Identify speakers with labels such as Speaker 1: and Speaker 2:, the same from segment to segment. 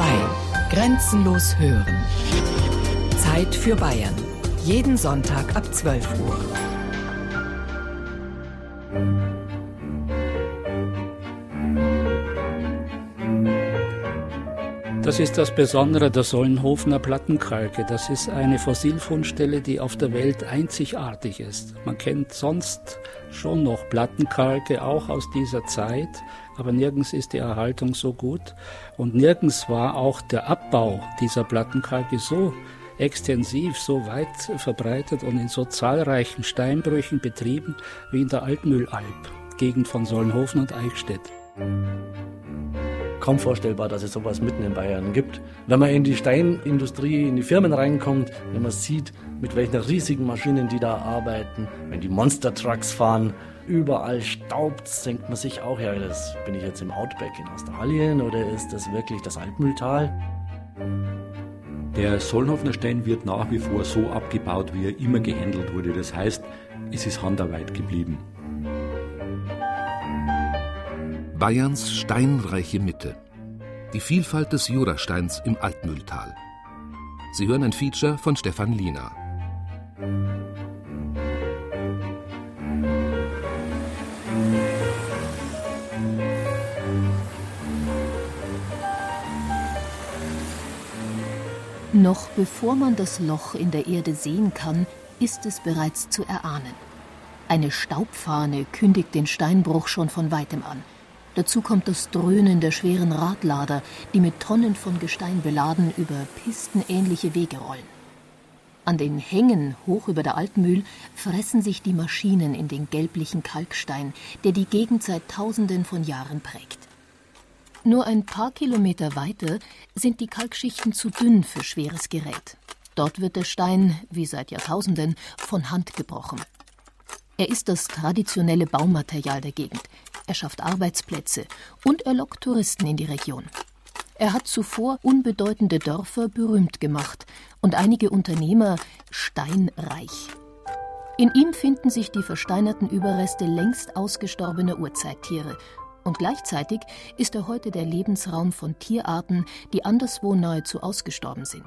Speaker 1: 2. Grenzenlos hören. Zeit für Bayern. Jeden Sonntag ab 12 Uhr.
Speaker 2: Das ist das Besondere der Sollenhofener Plattenkalke. Das ist eine Fossilfundstelle, die auf der Welt einzigartig ist. Man kennt sonst schon noch Plattenkalke, auch aus dieser Zeit, aber nirgends ist die Erhaltung so gut und nirgends war auch der Abbau dieser Plattenkalke so extensiv, so weit verbreitet und in so zahlreichen Steinbrüchen betrieben wie in der Altmühlalb, Gegend von Solnhofen und Eichstätt.
Speaker 3: Kaum vorstellbar, dass es sowas mitten in Bayern gibt. Wenn man in die Steinindustrie, in die Firmen reinkommt, wenn man sieht, mit welchen riesigen Maschinen die da arbeiten, wenn die Monster Trucks fahren, überall staubt, denkt man sich auch, ja, das bin ich jetzt im Outback in Australien oder ist das wirklich das Altmühltal?
Speaker 4: Der Solnhofener Stein wird nach wie vor so abgebaut, wie er immer gehandelt wurde. Das heißt, es ist Handarbeit geblieben.
Speaker 5: Bayerns steinreiche Mitte. Die Vielfalt des Jurasteins im Altmühltal. Sie hören ein Feature von Stefan Liener.
Speaker 6: Noch bevor man das Loch in der Erde sehen kann, ist es bereits zu erahnen. Eine Staubfahne kündigt den Steinbruch schon von weitem an. Dazu kommt das Dröhnen der schweren Radlader, die mit Tonnen von Gestein beladen über pistenähnliche Wege rollen. An den Hängen hoch über der Altmühl fressen sich die Maschinen in den gelblichen Kalkstein, der die Gegend seit Tausenden von Jahren prägt. Nur ein paar Kilometer weiter sind die Kalkschichten zu dünn für schweres Gerät. Dort wird der Stein, wie seit Jahrtausenden, von Hand gebrochen. Er ist das traditionelle Baumaterial der Gegend. Er schafft Arbeitsplätze und er lockt Touristen in die Region. Er hat zuvor unbedeutende Dörfer berühmt gemacht und einige Unternehmer steinreich. In ihm finden sich die versteinerten Überreste längst ausgestorbener Urzeittiere und gleichzeitig ist er heute der Lebensraum von Tierarten, die anderswo nahezu ausgestorben sind.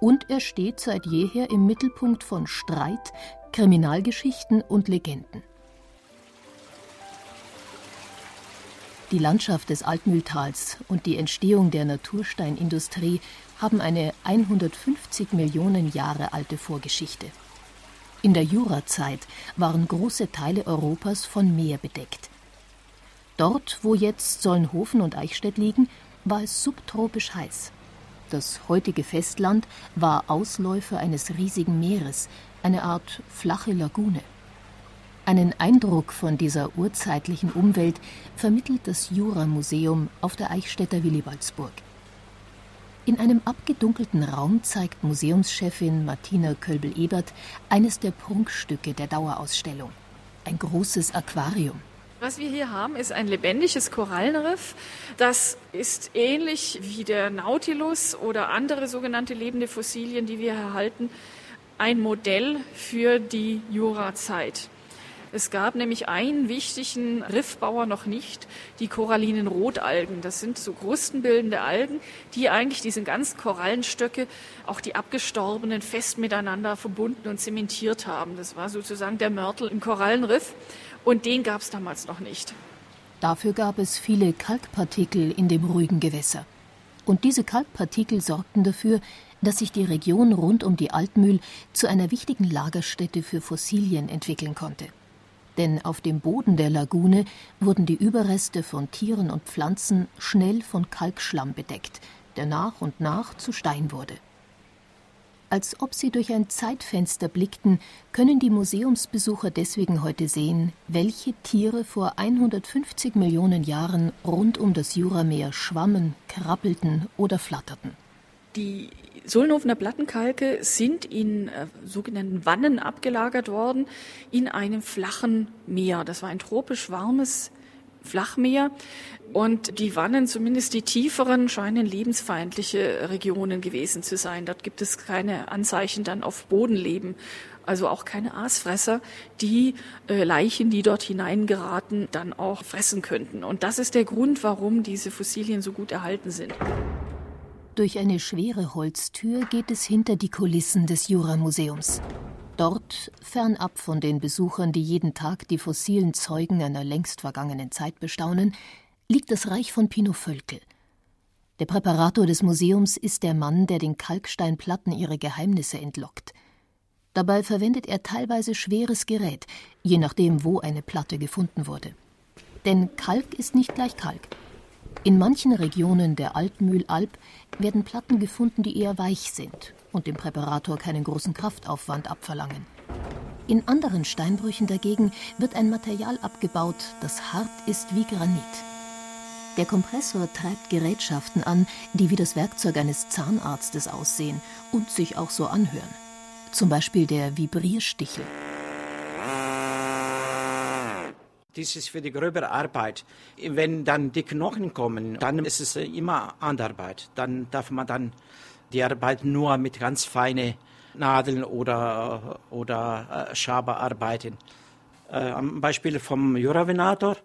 Speaker 6: Und er steht seit jeher im Mittelpunkt von Streit, Kriminalgeschichten und Legenden. Die Landschaft des Altmühltals und die Entstehung der Natursteinindustrie haben eine 150 Millionen Jahre alte Vorgeschichte. In der Jurazeit waren große Teile Europas von Meer bedeckt. Dort, wo jetzt Solnhofen und Eichstätt liegen, war es subtropisch heiß. Das heutige Festland war Ausläufer eines riesigen Meeres, eine Art flache Lagune. Einen Eindruck von dieser urzeitlichen Umwelt vermittelt das Jura-Museum auf der Eichstätter Willibaldsburg. In einem abgedunkelten Raum zeigt Museumschefin Martina Kölbel-Ebert eines der Prunkstücke der Dauerausstellung: ein großes Aquarium.
Speaker 7: Was wir hier haben, ist ein lebendiges Korallenriff. Das ist ähnlich wie der Nautilus oder andere sogenannte lebende Fossilien, die wir erhalten, ein Modell für die Jurazeit. Es gab nämlich einen wichtigen Riffbauer noch nicht, die korallinen Rotalgen. Das sind so krustenbildende Algen, die eigentlich diese ganzen Korallenstöcke, auch die abgestorbenen, fest miteinander verbunden und zementiert haben. Das war sozusagen der Mörtel im Korallenriff. Und den gab es damals noch nicht.
Speaker 6: Dafür gab es viele Kalkpartikel in dem ruhigen Gewässer. Und diese Kalkpartikel sorgten dafür, dass sich die Region rund um die Altmühl zu einer wichtigen Lagerstätte für Fossilien entwickeln konnte. Denn auf dem Boden der Lagune wurden die Überreste von Tieren und Pflanzen schnell von Kalkschlamm bedeckt, der nach und nach zu Stein wurde. Als ob sie durch ein Zeitfenster blickten, können die Museumsbesucher deswegen heute sehen, welche Tiere vor 150 Millionen Jahren rund um das Jurameer schwammen, krabbelten oder flatterten.
Speaker 7: Die Solnhofener Plattenkalke sind in äh, sogenannten Wannen abgelagert worden in einem flachen Meer. Das war ein tropisch warmes Flachmeer. Und die Wannen, zumindest die tieferen, scheinen lebensfeindliche Regionen gewesen zu sein. Dort gibt es keine Anzeichen dann auf Bodenleben. Also auch keine Aasfresser, die äh, Leichen, die dort hineingeraten, dann auch fressen könnten. Und das ist der Grund, warum diese Fossilien so gut erhalten sind.
Speaker 6: Durch eine schwere Holztür geht es hinter die Kulissen des Jura-Museums. Dort, fernab von den Besuchern, die jeden Tag die fossilen Zeugen einer längst vergangenen Zeit bestaunen, liegt das Reich von Pino Völkel. Der Präparator des Museums ist der Mann, der den Kalksteinplatten ihre Geheimnisse entlockt. Dabei verwendet er teilweise schweres Gerät, je nachdem, wo eine Platte gefunden wurde. Denn Kalk ist nicht gleich Kalk. In manchen Regionen der Altmühlalb werden Platten gefunden, die eher weich sind und dem Präparator keinen großen Kraftaufwand abverlangen. In anderen Steinbrüchen dagegen wird ein Material abgebaut, das hart ist wie Granit. Der Kompressor treibt Gerätschaften an, die wie das Werkzeug eines Zahnarztes aussehen und sich auch so anhören. Zum Beispiel der Vibrierstichel.
Speaker 8: Dies ist für die gröbere Arbeit. Wenn dann die Knochen kommen, dann ist es immer Handarbeit. Dann darf man dann die Arbeit nur mit ganz feinen Nadeln oder, oder äh, Schaber arbeiten. Äh, am Beispiel vom Juravenator,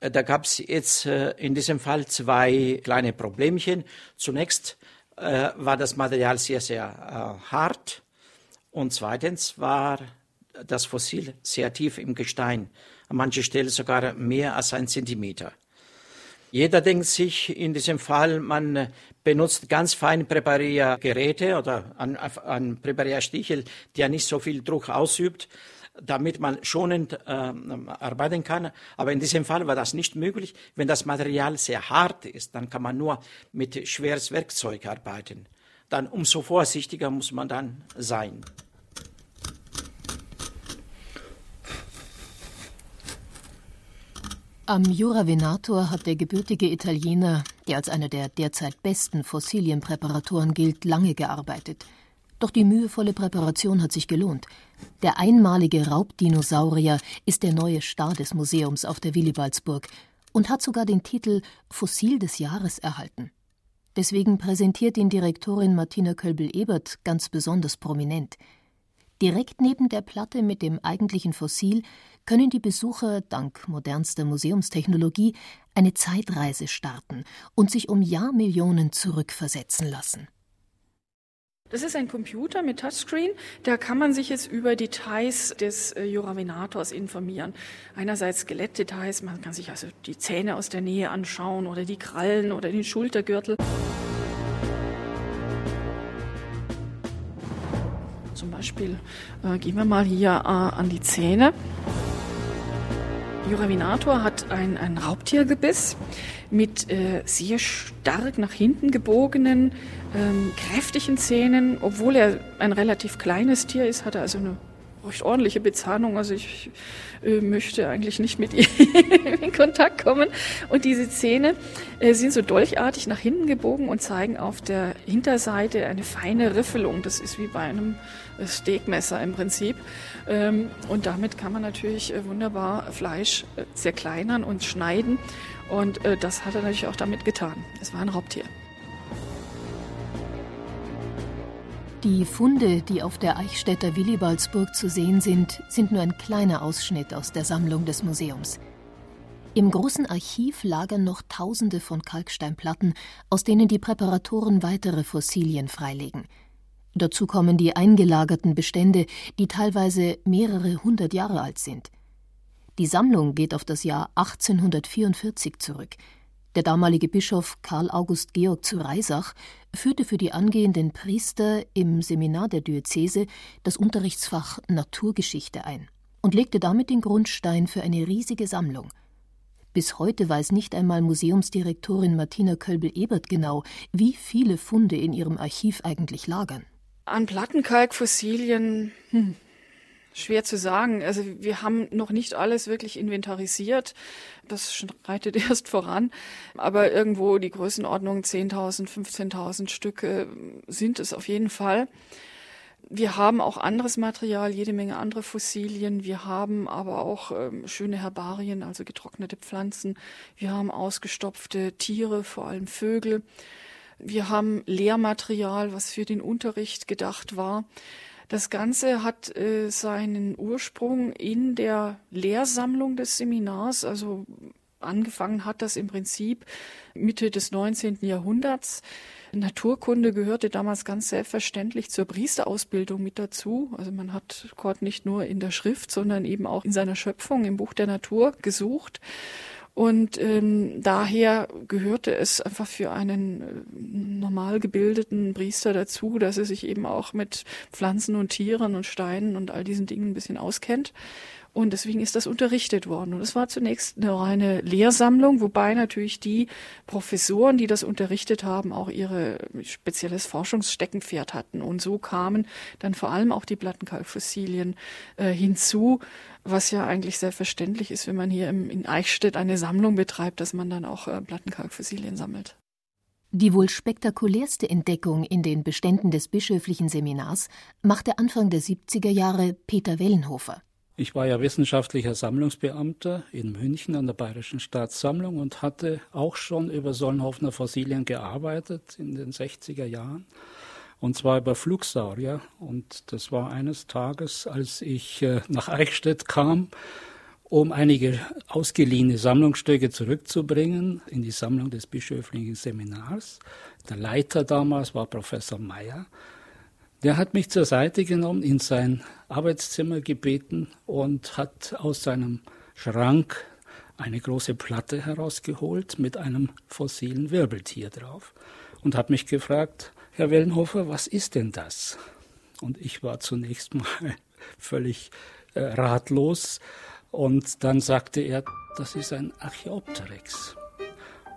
Speaker 8: äh, da gab es jetzt in diesem Fall zwei kleine Problemchen. Zunächst war das Material sehr, sehr hart und zweitens war das Fossil sehr tief im Gestein, an mancher Stelle sogar mehr als ein Zentimeter. Jeder denkt sich in diesem Fall, man benutzt ganz fein Präpariergeräte oder ein, ein Präparierstichel, der nicht so viel Druck ausübt, damit man schonend äh, arbeiten kann. Aber in diesem Fall war das nicht möglich. Wenn das Material sehr hart ist, dann kann man nur mit schweres Werkzeug arbeiten. Dann umso vorsichtiger muss man dann sein.
Speaker 6: Am Jura Venator hat der gebürtige Italiener, der als einer der derzeit besten Fossilienpräparatoren gilt, lange gearbeitet. Doch die mühevolle Präparation hat sich gelohnt. Der einmalige Raubdinosaurier ist der neue Star des Museums auf der Willibaldsburg und hat sogar den Titel Fossil des Jahres erhalten. Deswegen präsentiert ihn Direktorin Martina Kölbel-Ebert ganz besonders prominent. Direkt neben der Platte mit dem eigentlichen Fossil können die Besucher dank modernster Museumstechnologie eine Zeitreise starten und sich um Jahrmillionen zurückversetzen lassen.
Speaker 7: Das ist ein Computer mit Touchscreen. Da kann man sich jetzt über Details des äh, Juravenators informieren. Einerseits Skelettdetails, man kann sich also die Zähne aus der Nähe anschauen oder die Krallen oder den Schultergürtel. Beispiel äh, gehen wir mal hier äh, an die Zähne. Juravinator hat ein, ein Raubtiergebiss mit äh, sehr stark nach hinten gebogenen, ähm, kräftigen Zähnen. Obwohl er ein relativ kleines Tier ist, hat er also eine recht ordentliche Bezahnung. Also ich äh, möchte eigentlich nicht mit ihm in Kontakt kommen. Und diese Zähne äh, sind so dolchartig nach hinten gebogen und zeigen auf der Hinterseite eine feine Riffelung. Das ist wie bei einem Steakmesser im Prinzip. Ähm, und damit kann man natürlich äh, wunderbar Fleisch äh, zerkleinern und schneiden. Und äh, das hat er natürlich auch damit getan. Es war ein Raubtier.
Speaker 6: Die Funde, die auf der Eichstätter Willibaldsburg zu sehen sind, sind nur ein kleiner Ausschnitt aus der Sammlung des Museums. Im großen Archiv lagern noch Tausende von Kalksteinplatten, aus denen die Präparatoren weitere Fossilien freilegen – Dazu kommen die eingelagerten Bestände, die teilweise mehrere hundert Jahre alt sind. Die Sammlung geht auf das Jahr 1844 zurück. Der damalige Bischof Karl August Georg zu Reisach führte für die angehenden Priester im Seminar der Diözese das Unterrichtsfach Naturgeschichte ein und legte damit den Grundstein für eine riesige Sammlung. Bis heute weiß nicht einmal Museumsdirektorin Martina Kölbel-Ebert genau, wie viele Funde in ihrem Archiv eigentlich lagern.
Speaker 7: An Plattenkalkfossilien, hm, schwer zu sagen. Also wir haben noch nicht alles wirklich inventarisiert. Das schreitet erst voran. Aber irgendwo die Größenordnung 10.000, 15.000 Stücke sind es auf jeden Fall. Wir haben auch anderes Material, jede Menge andere Fossilien. Wir haben aber auch ähm, schöne Herbarien, also getrocknete Pflanzen. Wir haben ausgestopfte Tiere, vor allem Vögel. Wir haben Lehrmaterial, was für den Unterricht gedacht war. Das Ganze hat äh, seinen Ursprung in der Lehrsammlung des Seminars, also Angefangen hat das im Prinzip Mitte des 19. Jahrhunderts. Naturkunde gehörte damals ganz selbstverständlich zur Priesterausbildung mit dazu. Also man hat Gott nicht nur in der Schrift, sondern eben auch in seiner Schöpfung im Buch der Natur gesucht. Und ähm, daher gehörte es einfach für einen äh, normal gebildeten Priester dazu, dass er sich eben auch mit Pflanzen und Tieren und Steinen und all diesen Dingen ein bisschen auskennt. Und deswegen ist das unterrichtet worden. Und es war zunächst eine reine Lehrsammlung, wobei natürlich die Professoren, die das unterrichtet haben, auch ihre spezielles Forschungssteckenpferd hatten. Und so kamen dann vor allem auch die Plattenkalkfossilien äh, hinzu, was ja eigentlich selbstverständlich ist, wenn man hier im, in Eichstätt eine Sammlung betreibt, dass man dann auch äh, Plattenkalkfossilien sammelt.
Speaker 6: Die wohl spektakulärste Entdeckung in den Beständen des bischöflichen Seminars machte Anfang der 70er Jahre Peter Wellenhofer.
Speaker 2: Ich war ja wissenschaftlicher Sammlungsbeamter in München an der Bayerischen Staatssammlung und hatte auch schon über Solnhofener Fossilien gearbeitet in den 60er Jahren. Und zwar über Flugsaurier. Und das war eines Tages, als ich äh, nach Eichstätt kam, um einige ausgeliehene Sammlungsstücke zurückzubringen in die Sammlung des bischöflichen Seminars. Der Leiter damals war Professor Meyer. Der hat mich zur Seite genommen, in sein Arbeitszimmer gebeten und hat aus seinem Schrank eine große Platte herausgeholt mit einem fossilen Wirbeltier drauf und hat mich gefragt, Herr Wellenhofer, was ist denn das? Und ich war zunächst mal völlig äh, ratlos und dann sagte er, das ist ein Archaeopteryx.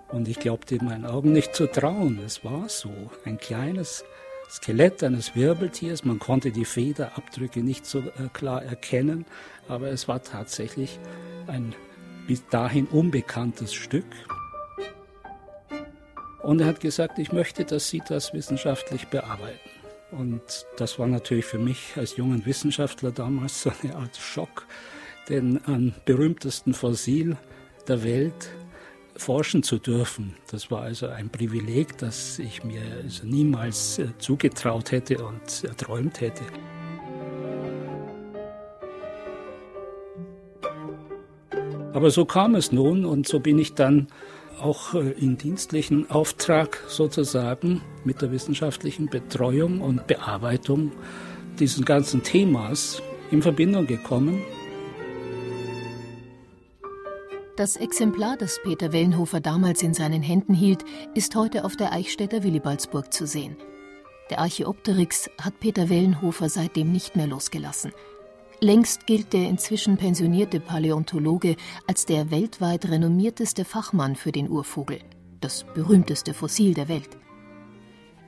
Speaker 2: Und ich glaubte meinen Augen nicht zu trauen. Es war so, ein kleines Skelett eines Wirbeltiers. Man konnte die Federabdrücke nicht so äh, klar erkennen, aber es war tatsächlich ein bis dahin unbekanntes Stück. Und er hat gesagt, ich möchte, dass Sie das wissenschaftlich bearbeiten. Und das war natürlich für mich als jungen Wissenschaftler damals so eine Art Schock, denn am berühmtesten Fossil der Welt forschen zu dürfen. Das war also ein Privileg, das ich mir also niemals äh, zugetraut hätte und erträumt hätte. Aber so kam es nun und so bin ich dann auch äh, in dienstlichen Auftrag sozusagen mit der wissenschaftlichen Betreuung und Bearbeitung dieses ganzen Themas in Verbindung gekommen.
Speaker 6: Das Exemplar, das Peter Wellenhofer damals in seinen Händen hielt, ist heute auf der Eichstätter Willibaldsburg zu sehen. Der Archäopteryx hat Peter Wellenhofer seitdem nicht mehr losgelassen. Längst gilt der inzwischen pensionierte Paläontologe als der weltweit renommierteste Fachmann für den Urvogel, das berühmteste Fossil der Welt.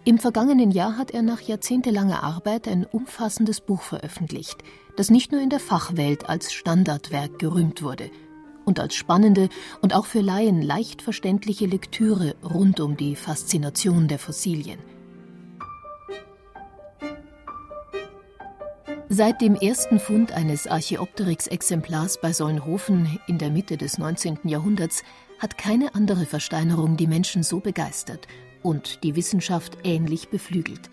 Speaker 6: Im vergangenen Jahr hat er nach jahrzehntelanger Arbeit ein umfassendes Buch veröffentlicht, das nicht nur in der Fachwelt als Standardwerk gerühmt wurde – und als spannende und auch für Laien leicht verständliche Lektüre rund um die Faszination der Fossilien. Seit dem ersten Fund eines Archaeopteryx-Exemplars bei Solnhofen in der Mitte des 19. Jahrhunderts hat keine andere Versteinerung die Menschen so begeistert und die Wissenschaft ähnlich beflügelt.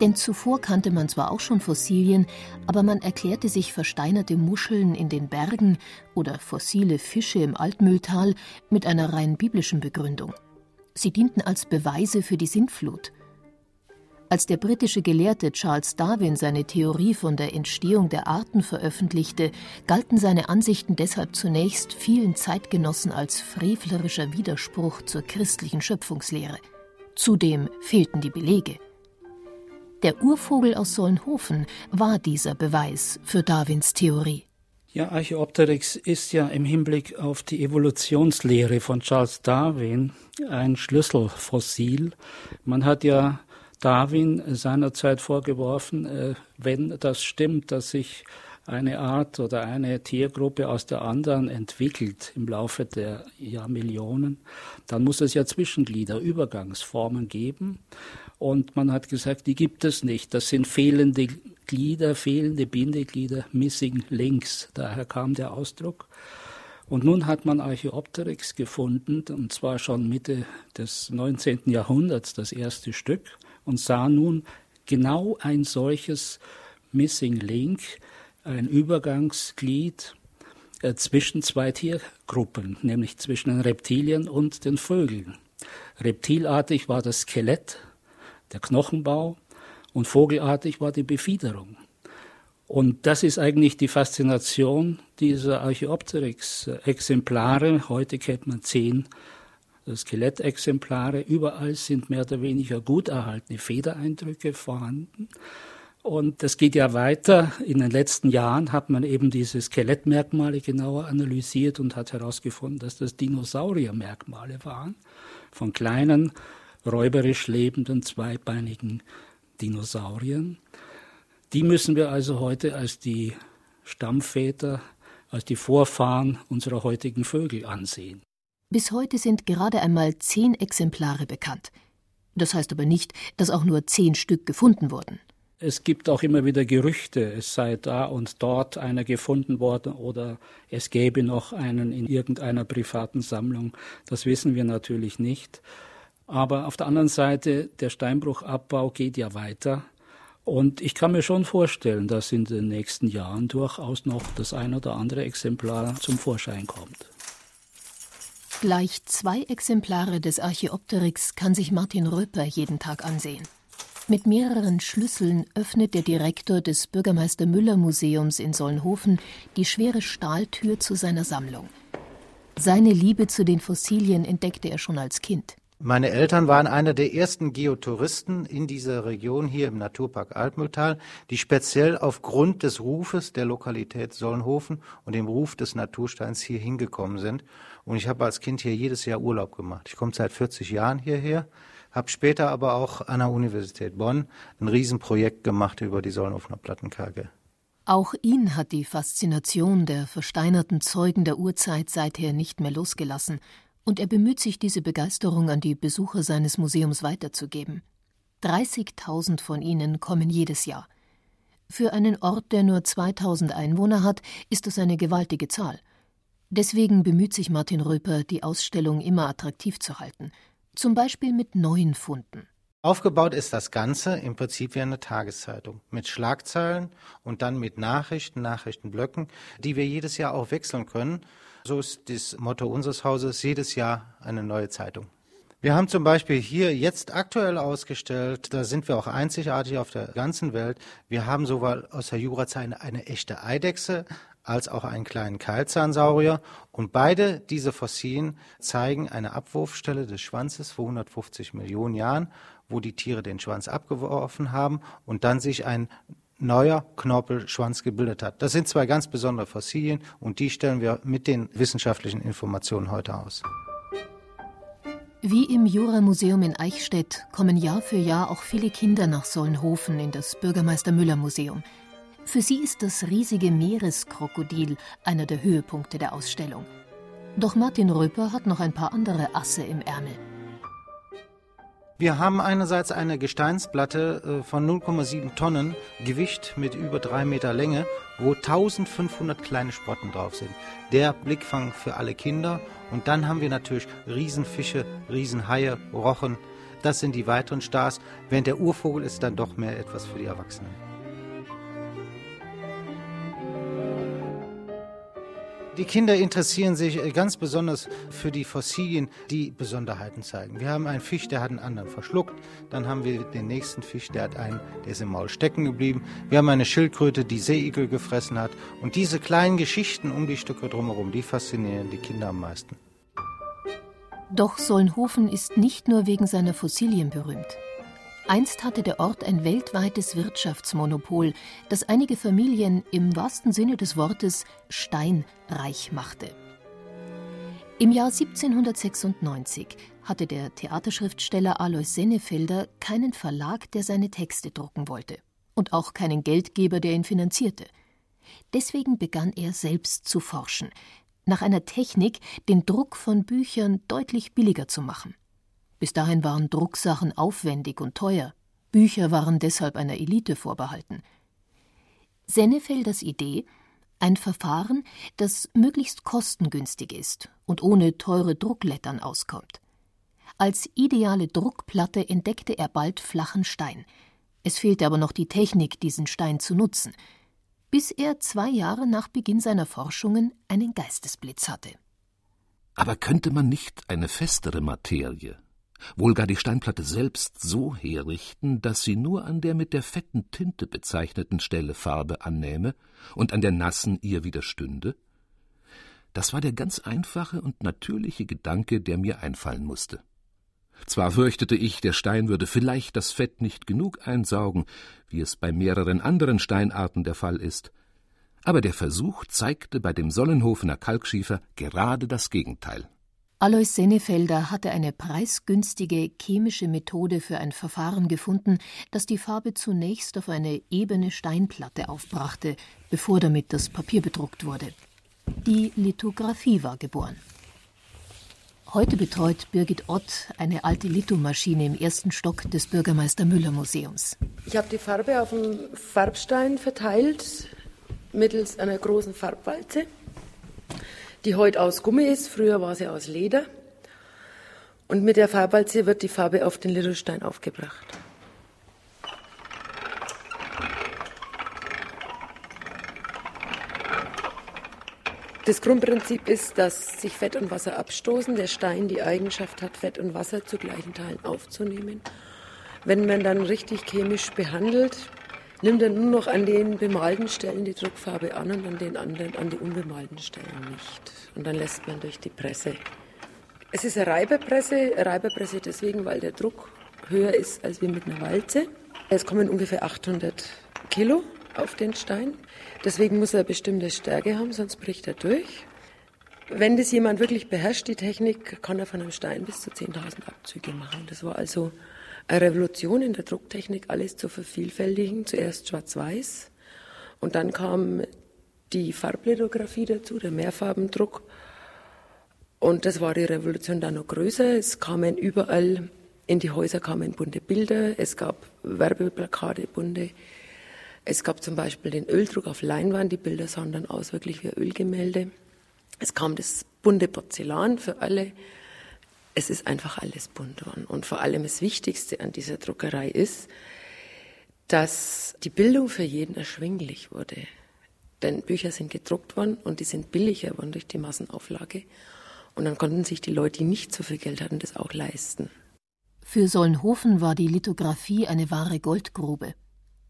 Speaker 6: Denn zuvor kannte man zwar auch schon Fossilien, aber man erklärte sich versteinerte Muscheln in den Bergen oder fossile Fische im Altmühltal mit einer rein biblischen Begründung. Sie dienten als Beweise für die Sintflut. Als der britische Gelehrte Charles Darwin seine Theorie von der Entstehung der Arten veröffentlichte, galten seine Ansichten deshalb zunächst vielen Zeitgenossen als frevlerischer Widerspruch zur christlichen Schöpfungslehre. Zudem fehlten die Belege. Der Urvogel aus Solnhofen war dieser Beweis für Darwins Theorie.
Speaker 2: Ja, Archaeopteryx ist ja im Hinblick auf die Evolutionslehre von Charles Darwin ein Schlüsselfossil. Man hat ja Darwin seinerzeit vorgeworfen, äh, wenn das stimmt, dass sich eine Art oder eine Tiergruppe aus der anderen entwickelt im Laufe der Jahrmillionen, dann muss es ja Zwischenglieder, Übergangsformen geben. Und man hat gesagt, die gibt es nicht. Das sind fehlende Glieder, fehlende Bindeglieder, Missing Links. Daher kam der Ausdruck. Und nun hat man Archaeopteryx gefunden, und zwar schon Mitte des 19. Jahrhunderts das erste Stück, und sah nun genau ein solches Missing Link, ein Übergangsglied äh, zwischen zwei Tiergruppen, nämlich zwischen den Reptilien und den Vögeln. Reptilartig war das Skelett, der Knochenbau und vogelartig war die Befiederung. Und das ist eigentlich die Faszination dieser Archaeopteryx-Exemplare. Heute kennt man zehn Skelettexemplare. Überall sind mehr oder weniger gut erhaltene Federeindrücke vorhanden. Und das geht ja weiter. In den letzten Jahren hat man eben diese Skelettmerkmale genauer analysiert und hat herausgefunden, dass das Dinosauriermerkmale waren. Von kleinen, räuberisch lebenden, zweibeinigen Dinosauriern. Die müssen wir also heute als die Stammväter, als die Vorfahren unserer heutigen Vögel ansehen.
Speaker 6: Bis heute sind gerade einmal zehn Exemplare bekannt. Das heißt aber nicht, dass auch nur zehn Stück gefunden wurden.
Speaker 2: Es gibt auch immer wieder Gerüchte, es sei da und dort einer gefunden worden oder es gäbe noch einen in irgendeiner privaten Sammlung. Das wissen wir natürlich nicht. Aber auf der anderen Seite, der Steinbruchabbau geht ja weiter. Und ich kann mir schon vorstellen, dass in den nächsten Jahren durchaus noch das ein oder andere Exemplar zum Vorschein kommt.
Speaker 6: Gleich zwei Exemplare des Archäopteryx kann sich Martin Röper jeden Tag ansehen. Mit mehreren Schlüsseln öffnet der Direktor des Bürgermeister Müller Museums in Solnhofen die schwere Stahltür zu seiner Sammlung. Seine Liebe zu den Fossilien entdeckte er schon als Kind.
Speaker 9: Meine Eltern waren einer der ersten Geotouristen in dieser Region hier im Naturpark Altmühltal, die speziell aufgrund des Rufes der Lokalität Solnhofen und dem Ruf des Natursteins hier hingekommen sind. Und ich habe als Kind hier jedes Jahr Urlaub gemacht. Ich komme seit 40 Jahren hierher, habe später aber auch an der Universität Bonn ein Riesenprojekt gemacht über die Solnhofener Plattenkalke.
Speaker 6: Auch ihn hat die Faszination der versteinerten Zeugen der Urzeit seither nicht mehr losgelassen und er bemüht sich, diese Begeisterung an die Besucher seines Museums weiterzugeben. 30.000 von ihnen kommen jedes Jahr. Für einen Ort, der nur 2000 Einwohner hat, ist das eine gewaltige Zahl. Deswegen bemüht sich Martin Röper, die Ausstellung immer attraktiv zu halten, zum Beispiel mit neuen Funden.
Speaker 9: Aufgebaut ist das Ganze im Prinzip wie eine Tageszeitung mit Schlagzeilen und dann mit Nachrichten, Nachrichtenblöcken, die wir jedes Jahr auch wechseln können. So ist das Motto unseres Hauses jedes Jahr eine neue Zeitung. Wir haben zum Beispiel hier jetzt aktuell ausgestellt, da sind wir auch einzigartig auf der ganzen Welt. Wir haben sowohl aus der Jurazeit eine, echte Eidechse als auch einen kleinen Keilzahnsaurier. Und beide diese Fossilien zeigen eine Abwurfstelle des Schwanzes vor 150 Millionen Jahren, wo die Tiere den Schwanz abgeworfen haben und dann sich ein neuer Knorpelschwanz gebildet hat. Das sind zwei ganz besondere Fossilien und die stellen wir mit den wissenschaftlichen Informationen heute aus.
Speaker 6: Wie im Jura-Museum in Eichstätt kommen Jahr für Jahr auch viele Kinder nach Solnhofen in das Bürgermeister Müller Museum. Für sie ist das riesige Meereskrokodil einer der Höhepunkte der Ausstellung. Doch Martin Röper hat noch ein paar andere Asse im Ärmel.
Speaker 9: Wir haben einerseits eine Gesteinsplatte äh, von 0,7 Tonnen Gewicht mit über drei Meter Länge, wo 1500 kleine Sprotten drauf sind. Der Blickfang für alle Kinder. Und dann haben wir natürlich Riesenfische, Riesenhaie, Rochen. Das sind die weiteren Stars. Während der Urvogel ist dann doch mehr etwas für die Erwachsenen. Die Kinder interessieren sich äh, ganz besonders für die Fossilien, die Besonderheiten zeigen. Wir haben einen Fisch, der hat einen anderen verschluckt. Dann haben wir den nächsten Fisch, der hat einen, der ist im Maul stecken geblieben. Wir haben eine Schildkröte, die Seeigel gefressen hat. Und diese kleinen Geschichten um die Stücke drumherum, die faszinieren die Kinder am meisten.
Speaker 6: Doch Solnhofen ist nicht nur wegen seiner Fossilien berühmt. Einst hatte der Ort ein weltweites Wirtschaftsmonopol, das einige Familien im wahrsten Sinne des Wortes steinreich machte. Im Jahr 1796 hatte der Theaterschriftsteller Alois Sennefelder keinen Verlag, der seine Texte drucken wollte, und auch keinen Geldgeber, der ihn finanzierte. Deswegen begann er selbst zu forschen, nach einer Technik, den Druck von Büchern deutlich billiger zu machen. Bis dahin waren Drucksachen aufwendig und teuer. Bücher waren deshalb einer Elite vorbehalten. Sennefelders Idee ein Verfahren, das möglichst kostengünstig ist und ohne teure Drucklettern auskommt. Als ideale Druckplatte entdeckte er bald flachen Stein. Es fehlte aber noch die Technik, diesen Stein zu nutzen. bis er zwei Jahre nach Beginn seiner Forschungen einen Geistesblitz hatte.
Speaker 5: Aber könnte man nicht eine festere Materie, wohl gar die Steinplatte selbst so herrichten, dass sie nur an der mit der fetten Tinte bezeichneten Stelle Farbe annähme und an der nassen ihr widerstünde? Das war der ganz einfache und natürliche Gedanke, der mir einfallen musste. Zwar fürchtete ich, der Stein würde vielleicht das Fett nicht genug einsaugen, wie es bei mehreren anderen Steinarten der Fall ist, aber der Versuch zeigte bei dem Sollenhofener Kalkschiefer gerade das Gegenteil.
Speaker 6: Alois Sennefelder hatte eine preisgünstige chemische Methode für ein Verfahren gefunden, das die Farbe zunächst auf eine ebene Steinplatte aufbrachte, bevor damit das Papier bedruckt wurde. Die Lithografie war geboren. Heute betreut Birgit Ott eine alte Lithomaschine im ersten Stock des Bürgermeister Müller Museums.
Speaker 10: Ich habe die Farbe auf dem Farbstein verteilt mittels einer großen Farbwalze die heute aus Gummi ist. Früher war sie aus Leder. Und mit der Farbwalze wird die Farbe auf den Littelstein aufgebracht. Das Grundprinzip ist, dass sich Fett und Wasser abstoßen. Der Stein die Eigenschaft hat, Fett und Wasser zu gleichen Teilen aufzunehmen. Wenn man dann richtig chemisch behandelt, nimmt er nur noch an den bemalten Stellen die Druckfarbe an und an den anderen, an die unbemalten Stellen nicht. Und dann lässt man durch die Presse. Es ist eine Reiberpresse, eine Reiberpresse deswegen, weil der Druck höher ist als wir mit einer Walze. Es kommen ungefähr 800 Kilo auf den Stein. Deswegen muss er eine bestimmte Stärke haben, sonst bricht er durch. Wenn das jemand wirklich beherrscht, die Technik, kann er von einem Stein bis zu 10.000 Abzüge machen. Das war also Revolution in der Drucktechnik, alles zu vervielfältigen. Zuerst schwarz-weiß und dann kam die Farblithografie dazu, der Mehrfarbendruck. Und das war die Revolution dann noch größer. Es kamen überall in die Häuser kamen bunte Bilder, es gab Werbeplakate bunte. Es gab zum Beispiel den Öldruck auf Leinwand, die Bilder sahen dann aus wirklich wie Ölgemälde. Es kam das bunte Porzellan für alle es ist einfach alles bunt worden. Und vor allem das Wichtigste an dieser Druckerei ist, dass die Bildung für jeden erschwinglich wurde. Denn Bücher sind gedruckt worden und die sind billiger worden durch die Massenauflage. Und dann konnten sich die Leute, die nicht so viel Geld hatten, das auch leisten.
Speaker 6: Für Solnhofen war die Lithografie eine wahre Goldgrube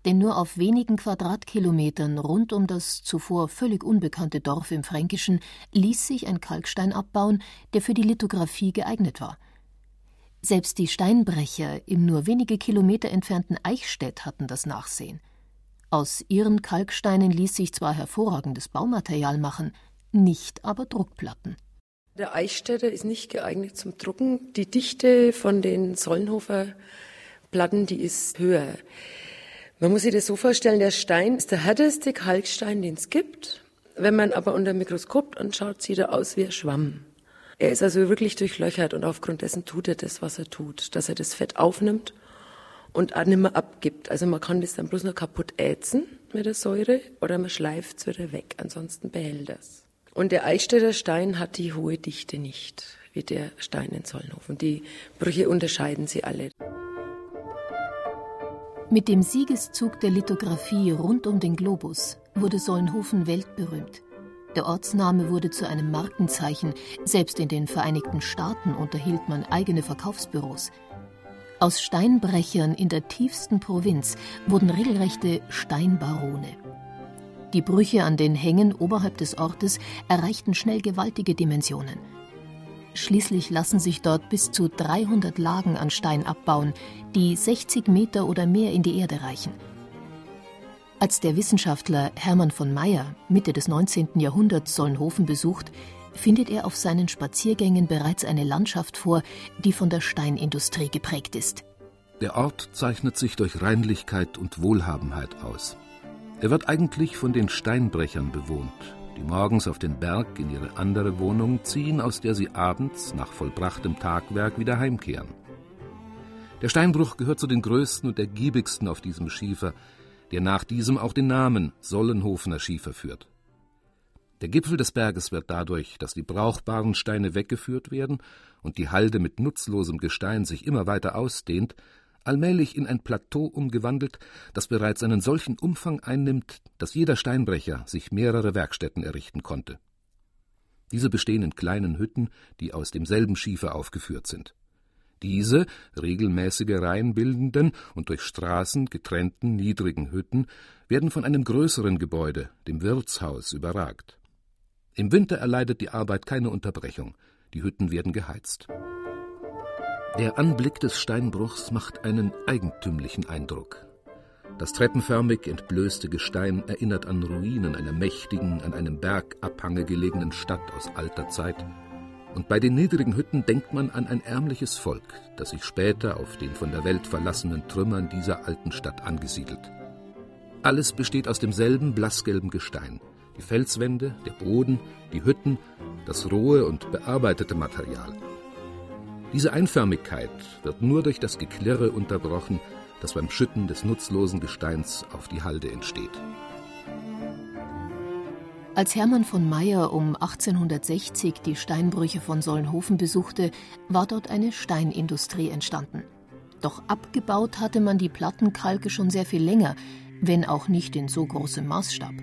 Speaker 6: denn nur auf wenigen Quadratkilometern rund um das zuvor völlig unbekannte Dorf im Fränkischen ließ sich ein Kalkstein abbauen, der für die Lithografie geeignet war. Selbst die Steinbrecher im nur wenige Kilometer entfernten Eichstätt hatten das Nachsehen. Aus ihren Kalksteinen ließ sich zwar hervorragendes Baumaterial machen, nicht aber Druckplatten.
Speaker 10: Der Eichstätter ist nicht geeignet zum Drucken. Die Dichte von den Sollenhofer Platten, die ist höher. Man muss sich das so vorstellen, der Stein ist der härteste Kalkstein, den es gibt. Wenn man aber unter dem Mikroskop anschaut, sieht er aus wie ein Schwamm. Er ist also wirklich durchlöchert und aufgrund dessen tut er das, was er tut, dass er das Fett aufnimmt und auch nicht mehr abgibt. Also man kann das dann bloß noch kaputt ätzen mit der Säure oder man schleift es wieder weg, ansonsten behält es. Und der Eichstätter Stein hat die hohe Dichte nicht, wie der Stein in Solnhofen. Die Brüche unterscheiden sie alle.
Speaker 6: Mit dem Siegeszug der Lithografie rund um den Globus wurde Solnhofen weltberühmt. Der Ortsname wurde zu einem Markenzeichen, selbst in den Vereinigten Staaten unterhielt man eigene Verkaufsbüros. Aus Steinbrechern in der tiefsten Provinz wurden regelrechte Steinbarone. Die Brüche an den Hängen oberhalb des Ortes erreichten schnell gewaltige Dimensionen. Schließlich lassen sich dort bis zu 300 Lagen an Stein abbauen, die 60 Meter oder mehr in die Erde reichen. Als der Wissenschaftler Hermann von Meyer Mitte des 19. Jahrhunderts Solnhofen besucht, findet er auf seinen Spaziergängen bereits eine Landschaft vor, die von der Steinindustrie geprägt ist.
Speaker 5: Der Ort zeichnet sich durch Reinlichkeit und Wohlhabenheit aus. Er wird eigentlich von den Steinbrechern bewohnt, die morgens auf den Berg in ihre andere Wohnung ziehen, aus der sie abends nach vollbrachtem Tagwerk wieder heimkehren. Der Steinbruch gehört zu den größten und ergiebigsten auf diesem Schiefer, der nach diesem auch den Namen Sollenhofener Schiefer führt. Der Gipfel des Berges wird dadurch, dass die brauchbaren Steine weggeführt werden und die Halde mit nutzlosem Gestein sich immer weiter ausdehnt, allmählich in ein Plateau umgewandelt, das bereits einen solchen Umfang einnimmt, dass jeder Steinbrecher sich mehrere Werkstätten errichten konnte. Diese bestehen in kleinen Hütten, die aus demselben Schiefer aufgeführt sind. Diese regelmäßige Reihen bildenden und durch Straßen getrennten niedrigen Hütten werden von einem größeren Gebäude, dem Wirtshaus, überragt. Im Winter erleidet die Arbeit keine Unterbrechung, die Hütten werden geheizt. Der Anblick des Steinbruchs macht einen eigentümlichen Eindruck. Das treppenförmig entblößte Gestein erinnert an Ruinen einer mächtigen, an einem Bergabhange gelegenen Stadt aus alter Zeit. Und bei den niedrigen Hütten denkt man an ein ärmliches Volk, das sich später auf den von der Welt verlassenen Trümmern dieser alten Stadt angesiedelt. Alles besteht aus demselben blassgelben Gestein. Die Felswände, der Boden, die Hütten, das rohe und bearbeitete Material. Diese Einförmigkeit wird nur durch das Geklirre unterbrochen, das beim Schütten des nutzlosen Gesteins auf die Halde entsteht.
Speaker 6: Als Hermann von Meyer um 1860 die Steinbrüche von Solnhofen besuchte, war dort eine Steinindustrie entstanden. Doch abgebaut hatte man die Plattenkalke schon sehr viel länger, wenn auch nicht in so großem Maßstab.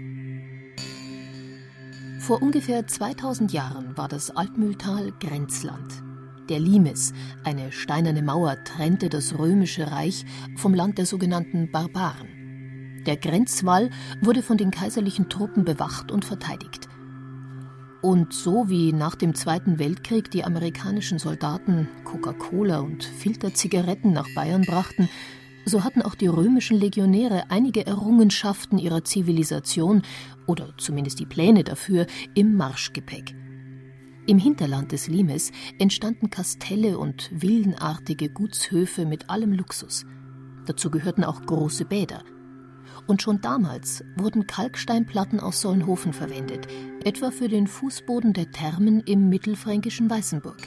Speaker 6: Vor ungefähr 2000 Jahren war das Altmühltal Grenzland. Der Limes, eine steinerne Mauer, trennte das römische Reich vom Land der sogenannten Barbaren. Der Grenzwall wurde von den kaiserlichen Truppen bewacht und verteidigt. Und so wie nach dem Zweiten Weltkrieg die amerikanischen Soldaten Coca-Cola und Filterzigaretten nach Bayern brachten, so hatten auch die römischen Legionäre einige Errungenschaften ihrer Zivilisation oder zumindest die Pläne dafür im Marschgepäck. Im Hinterland des Limes entstanden Kastelle und villenartige Gutshöfe mit allem Luxus. Dazu gehörten auch große Bäder. Und schon damals wurden Kalksteinplatten aus Solnhofen verwendet, etwa für den Fußboden der Thermen im mittelfränkischen Weißenburg.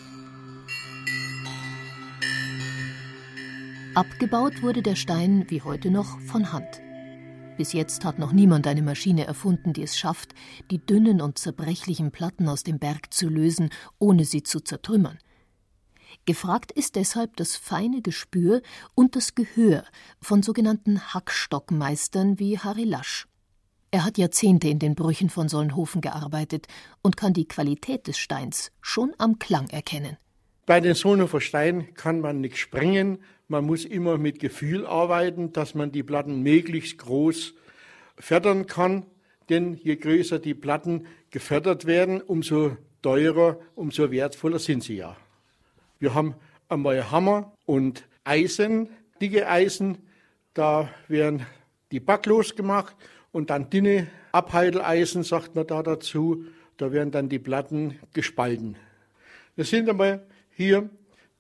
Speaker 6: Abgebaut wurde der Stein wie heute noch von Hand. Bis jetzt hat noch niemand eine Maschine erfunden, die es schafft, die dünnen und zerbrechlichen Platten aus dem Berg zu lösen, ohne sie zu zertrümmern. Gefragt ist deshalb das feine Gespür und das Gehör von sogenannten Hackstockmeistern wie Harry Lasch. Er hat Jahrzehnte in den Brüchen von Solnhofen gearbeitet und kann die Qualität des Steins schon am Klang erkennen.
Speaker 11: Bei den Solnhofer Steinen kann man nicht sprengen, man muss immer mit Gefühl arbeiten, dass man die Platten möglichst groß fördern kann. Denn je größer die Platten gefördert werden, umso teurer, umso wertvoller sind sie ja. Wir haben einmal Hammer und Eisen, dicke Eisen. Da werden die Backlos gemacht und dann dünne Abheideleisen, sagt man da dazu. Da werden dann die Platten gespalten. Das sind einmal hier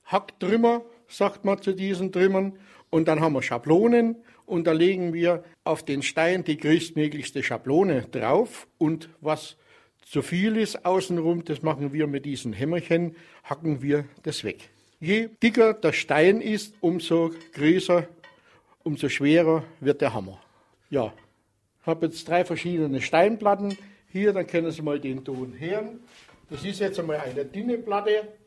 Speaker 11: Hacktrümmer sagt man zu diesen Trümmern. Und dann haben wir Schablonen und da legen wir auf den Stein die größtmöglichste Schablone drauf. Und was zu viel ist außenrum, das machen wir mit diesen Hämmerchen, hacken wir das weg. Je dicker der Stein ist, umso größer, umso schwerer wird der Hammer. Ja, ich habe jetzt drei verschiedene Steinplatten. Hier, dann können Sie mal den Ton hören. Das ist jetzt einmal eine dünne Platte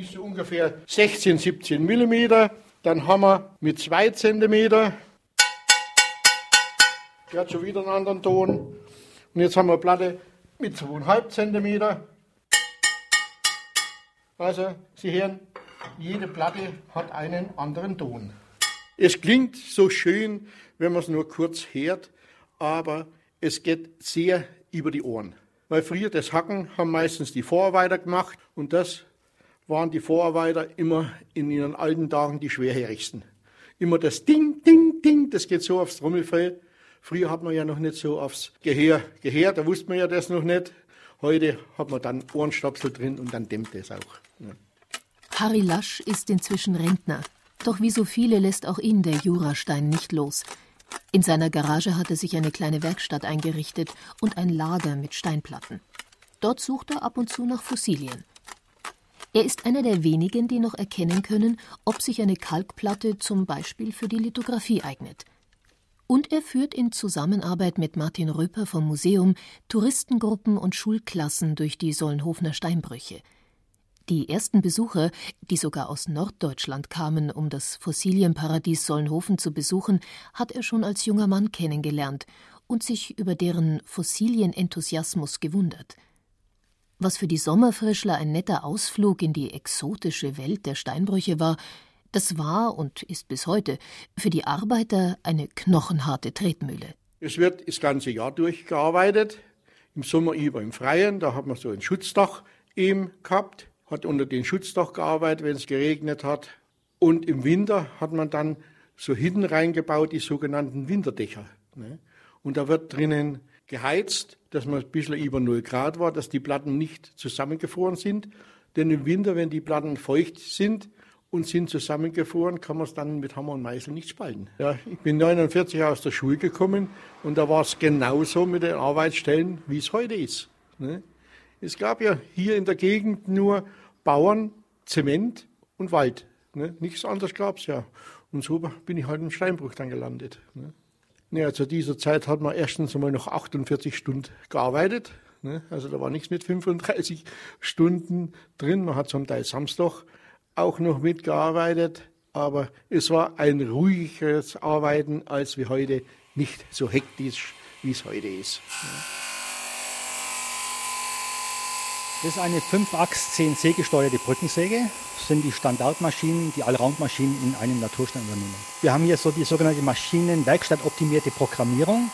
Speaker 11: ist so ungefähr 16, 17 Millimeter. Dann haben wir mit 2 Zentimeter, der hat schon wieder einen anderen Ton. Und jetzt haben wir eine Platte mit 2,5 Zentimeter. Also, Sie hören, jede Platte hat einen anderen Ton. Es klingt so schön, wenn man es nur kurz hört, aber es geht sehr über die Ohren. Weil früher das Hacken haben meistens die Vorarbeiter gemacht und das waren die Vorarbeiter immer in ihren alten Tagen die schwerhörigsten. Immer das Ding, Ding, Ding, das geht so aufs Trommelfell. Früher hat man ja noch nicht so aufs Gehör gehört, da wusste man ja das noch nicht. Heute hat man dann Ohrenstöpsel drin und dann dämmt es auch. Ja.
Speaker 6: Harry Lasch ist inzwischen Rentner. Doch wie so viele lässt auch ihn der Jurastein nicht los. In seiner Garage hat er sich eine kleine Werkstatt eingerichtet und ein Lager mit Steinplatten. Dort sucht er ab und zu nach Fossilien. Er ist einer der wenigen, die noch erkennen können, ob sich eine Kalkplatte zum Beispiel für die Lithografie eignet. Und er führt in Zusammenarbeit mit Martin Röper vom Museum Touristengruppen und Schulklassen durch die Solnhofener Steinbrüche. Die ersten Besucher, die sogar aus Norddeutschland kamen, um das Fossilienparadies Solnhofen zu besuchen, hat er schon als junger Mann kennengelernt und sich über deren Fossilienenthusiasmus gewundert. Was für die Sommerfrischler ein netter Ausflug in die exotische Welt der Steinbrüche war, das war und ist bis heute für die Arbeiter eine knochenharte Tretmühle.
Speaker 11: Es wird das ganze Jahr durchgearbeitet. Im Sommer über im Freien, da hat man so ein Schutzdach eben gehabt, hat unter dem Schutzdach gearbeitet, wenn es geregnet hat. Und im Winter hat man dann so hinten reingebaut, die sogenannten Winterdächer. Ne? Und da wird drinnen geheizt, dass man ein bisschen über 0 Grad war, dass die Platten nicht zusammengefroren sind. Denn im Winter, wenn die Platten feucht sind und sind zusammengefroren, kann man es dann mit Hammer und Meißel nicht spalten. Ja, ich bin 49 aus der Schule gekommen und da war es genauso mit den Arbeitsstellen, wie es heute ist. Ne? Es gab ja hier in der Gegend nur Bauern, Zement und Wald. Ne? Nichts anderes gab es ja. Und so bin ich halt im Steinbruch dann gelandet. Ne? Ja, zu dieser Zeit hat man erstens einmal noch 48 Stunden gearbeitet. Ne? Also da war nichts mit 35 Stunden drin. Man hat zum Teil Samstag auch noch mitgearbeitet. Aber es war ein ruhigeres Arbeiten als wie heute, nicht so hektisch, wie es heute ist.
Speaker 12: Das ist eine 5-Achs CNC gesteuerte Brückensäge. Das sind die Standardmaschinen, die Allroundmaschinen in einem Natursteinunternehmen. Wir haben hier so die sogenannte Maschinenwerkstattoptimierte Programmierung.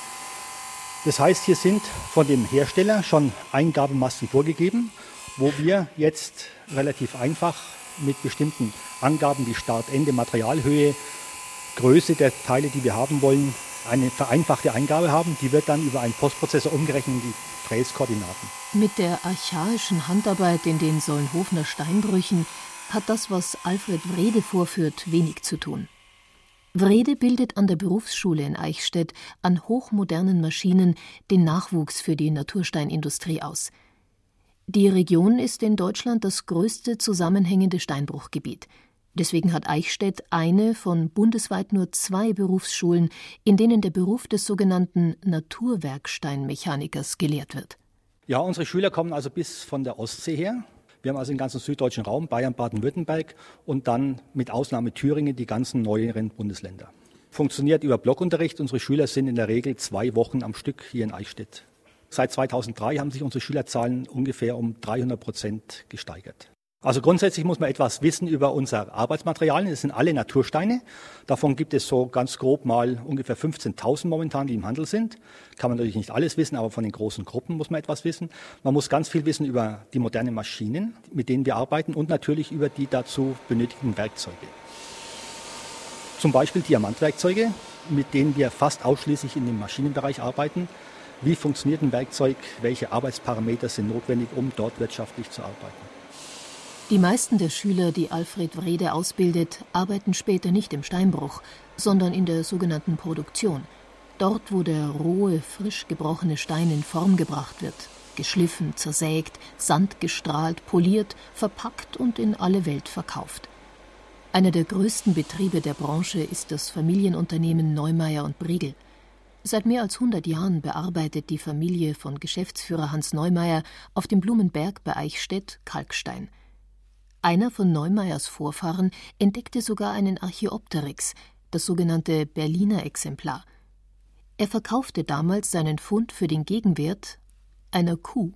Speaker 12: Das heißt, hier sind von dem Hersteller schon Eingabemasten vorgegeben, wo wir jetzt relativ einfach mit bestimmten Angaben wie Start, Ende, Materialhöhe, Größe der Teile, die wir haben wollen, eine vereinfachte Eingabe haben. Die wird dann über einen Postprozessor umgerechnet in die Fräskoordinaten.
Speaker 6: Mit der archaischen Handarbeit in den Solnhofener Steinbrüchen hat das, was Alfred Wrede vorführt, wenig zu tun. Wrede bildet an der Berufsschule in Eichstätt an hochmodernen Maschinen den Nachwuchs für die Natursteinindustrie aus. Die Region ist in Deutschland das größte zusammenhängende Steinbruchgebiet. Deswegen hat Eichstätt eine von bundesweit nur zwei Berufsschulen, in denen der Beruf des sogenannten Naturwerksteinmechanikers gelehrt wird.
Speaker 12: Ja, unsere Schüler kommen also bis von der Ostsee her. Wir haben also den ganzen süddeutschen Raum, Bayern, Baden-Württemberg und dann mit Ausnahme Thüringen die ganzen neueren Bundesländer. Funktioniert über Blockunterricht. Unsere Schüler sind in der Regel zwei Wochen am Stück hier in Eichstätt. Seit 2003 haben sich unsere Schülerzahlen ungefähr um 300 Prozent gesteigert. Also grundsätzlich muss man etwas wissen über unser Arbeitsmaterialien. Das sind alle Natursteine. Davon gibt es so ganz grob mal ungefähr 15.000 momentan, die im Handel sind. Kann man natürlich nicht alles wissen, aber von den großen Gruppen muss man etwas wissen. Man muss ganz viel wissen über die modernen Maschinen, mit denen wir arbeiten und natürlich über die dazu benötigten Werkzeuge. Zum Beispiel Diamantwerkzeuge, mit denen wir fast ausschließlich in dem Maschinenbereich arbeiten. Wie funktioniert ein Werkzeug? Welche Arbeitsparameter sind notwendig, um dort wirtschaftlich zu arbeiten?
Speaker 6: Die meisten der Schüler, die Alfred Wrede ausbildet, arbeiten später nicht im Steinbruch, sondern in der sogenannten Produktion. Dort, wo der rohe, frisch gebrochene Stein in Form gebracht wird, geschliffen, zersägt, Sand gestrahlt, poliert, verpackt und in alle Welt verkauft. Einer der größten Betriebe der Branche ist das Familienunternehmen Neumeier und Briegel. Seit mehr als 100 Jahren bearbeitet die Familie von Geschäftsführer Hans Neumeier auf dem Blumenberg bei Eichstätt Kalkstein. Einer von Neumeyers Vorfahren entdeckte sogar einen Archaeopteryx, das sogenannte Berliner Exemplar. Er verkaufte damals seinen Fund für den Gegenwert einer Kuh.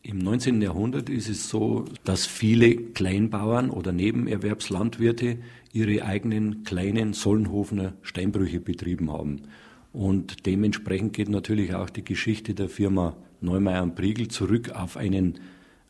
Speaker 4: Im 19. Jahrhundert ist es so, dass viele Kleinbauern oder Nebenerwerbslandwirte ihre eigenen kleinen Sollenhofener Steinbrüche betrieben haben. Und dementsprechend geht natürlich auch die Geschichte der Firma Neumeier und Priegel zurück auf einen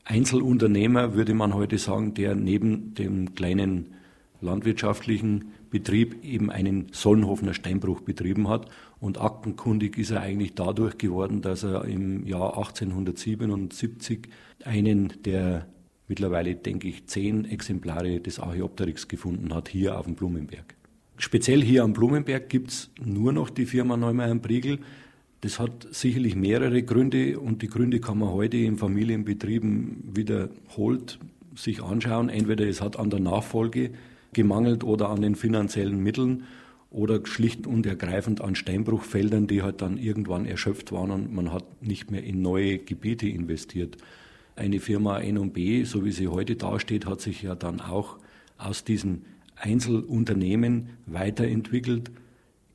Speaker 4: Einzelunternehmer, würde man heute sagen, der neben dem kleinen landwirtschaftlichen Betrieb eben einen Sollenhofener Steinbruch betrieben hat. Und aktenkundig ist er eigentlich dadurch geworden, dass er im Jahr 1877 einen der mittlerweile, denke ich, zehn Exemplare des Archaeopteryx gefunden hat, hier auf dem Blumenberg. Speziell hier am Blumenberg gibt es nur noch die Firma Neumeier Briegel. Das hat sicherlich mehrere Gründe und die Gründe kann man heute in Familienbetrieben wiederholt sich anschauen. Entweder es hat an der Nachfolge gemangelt oder an den finanziellen Mitteln oder schlicht und ergreifend an Steinbruchfeldern, die halt dann irgendwann erschöpft waren und man hat nicht mehr in neue Gebiete investiert. Eine Firma N&B, so wie sie heute dasteht, hat sich ja dann auch aus diesen Einzelunternehmen weiterentwickelt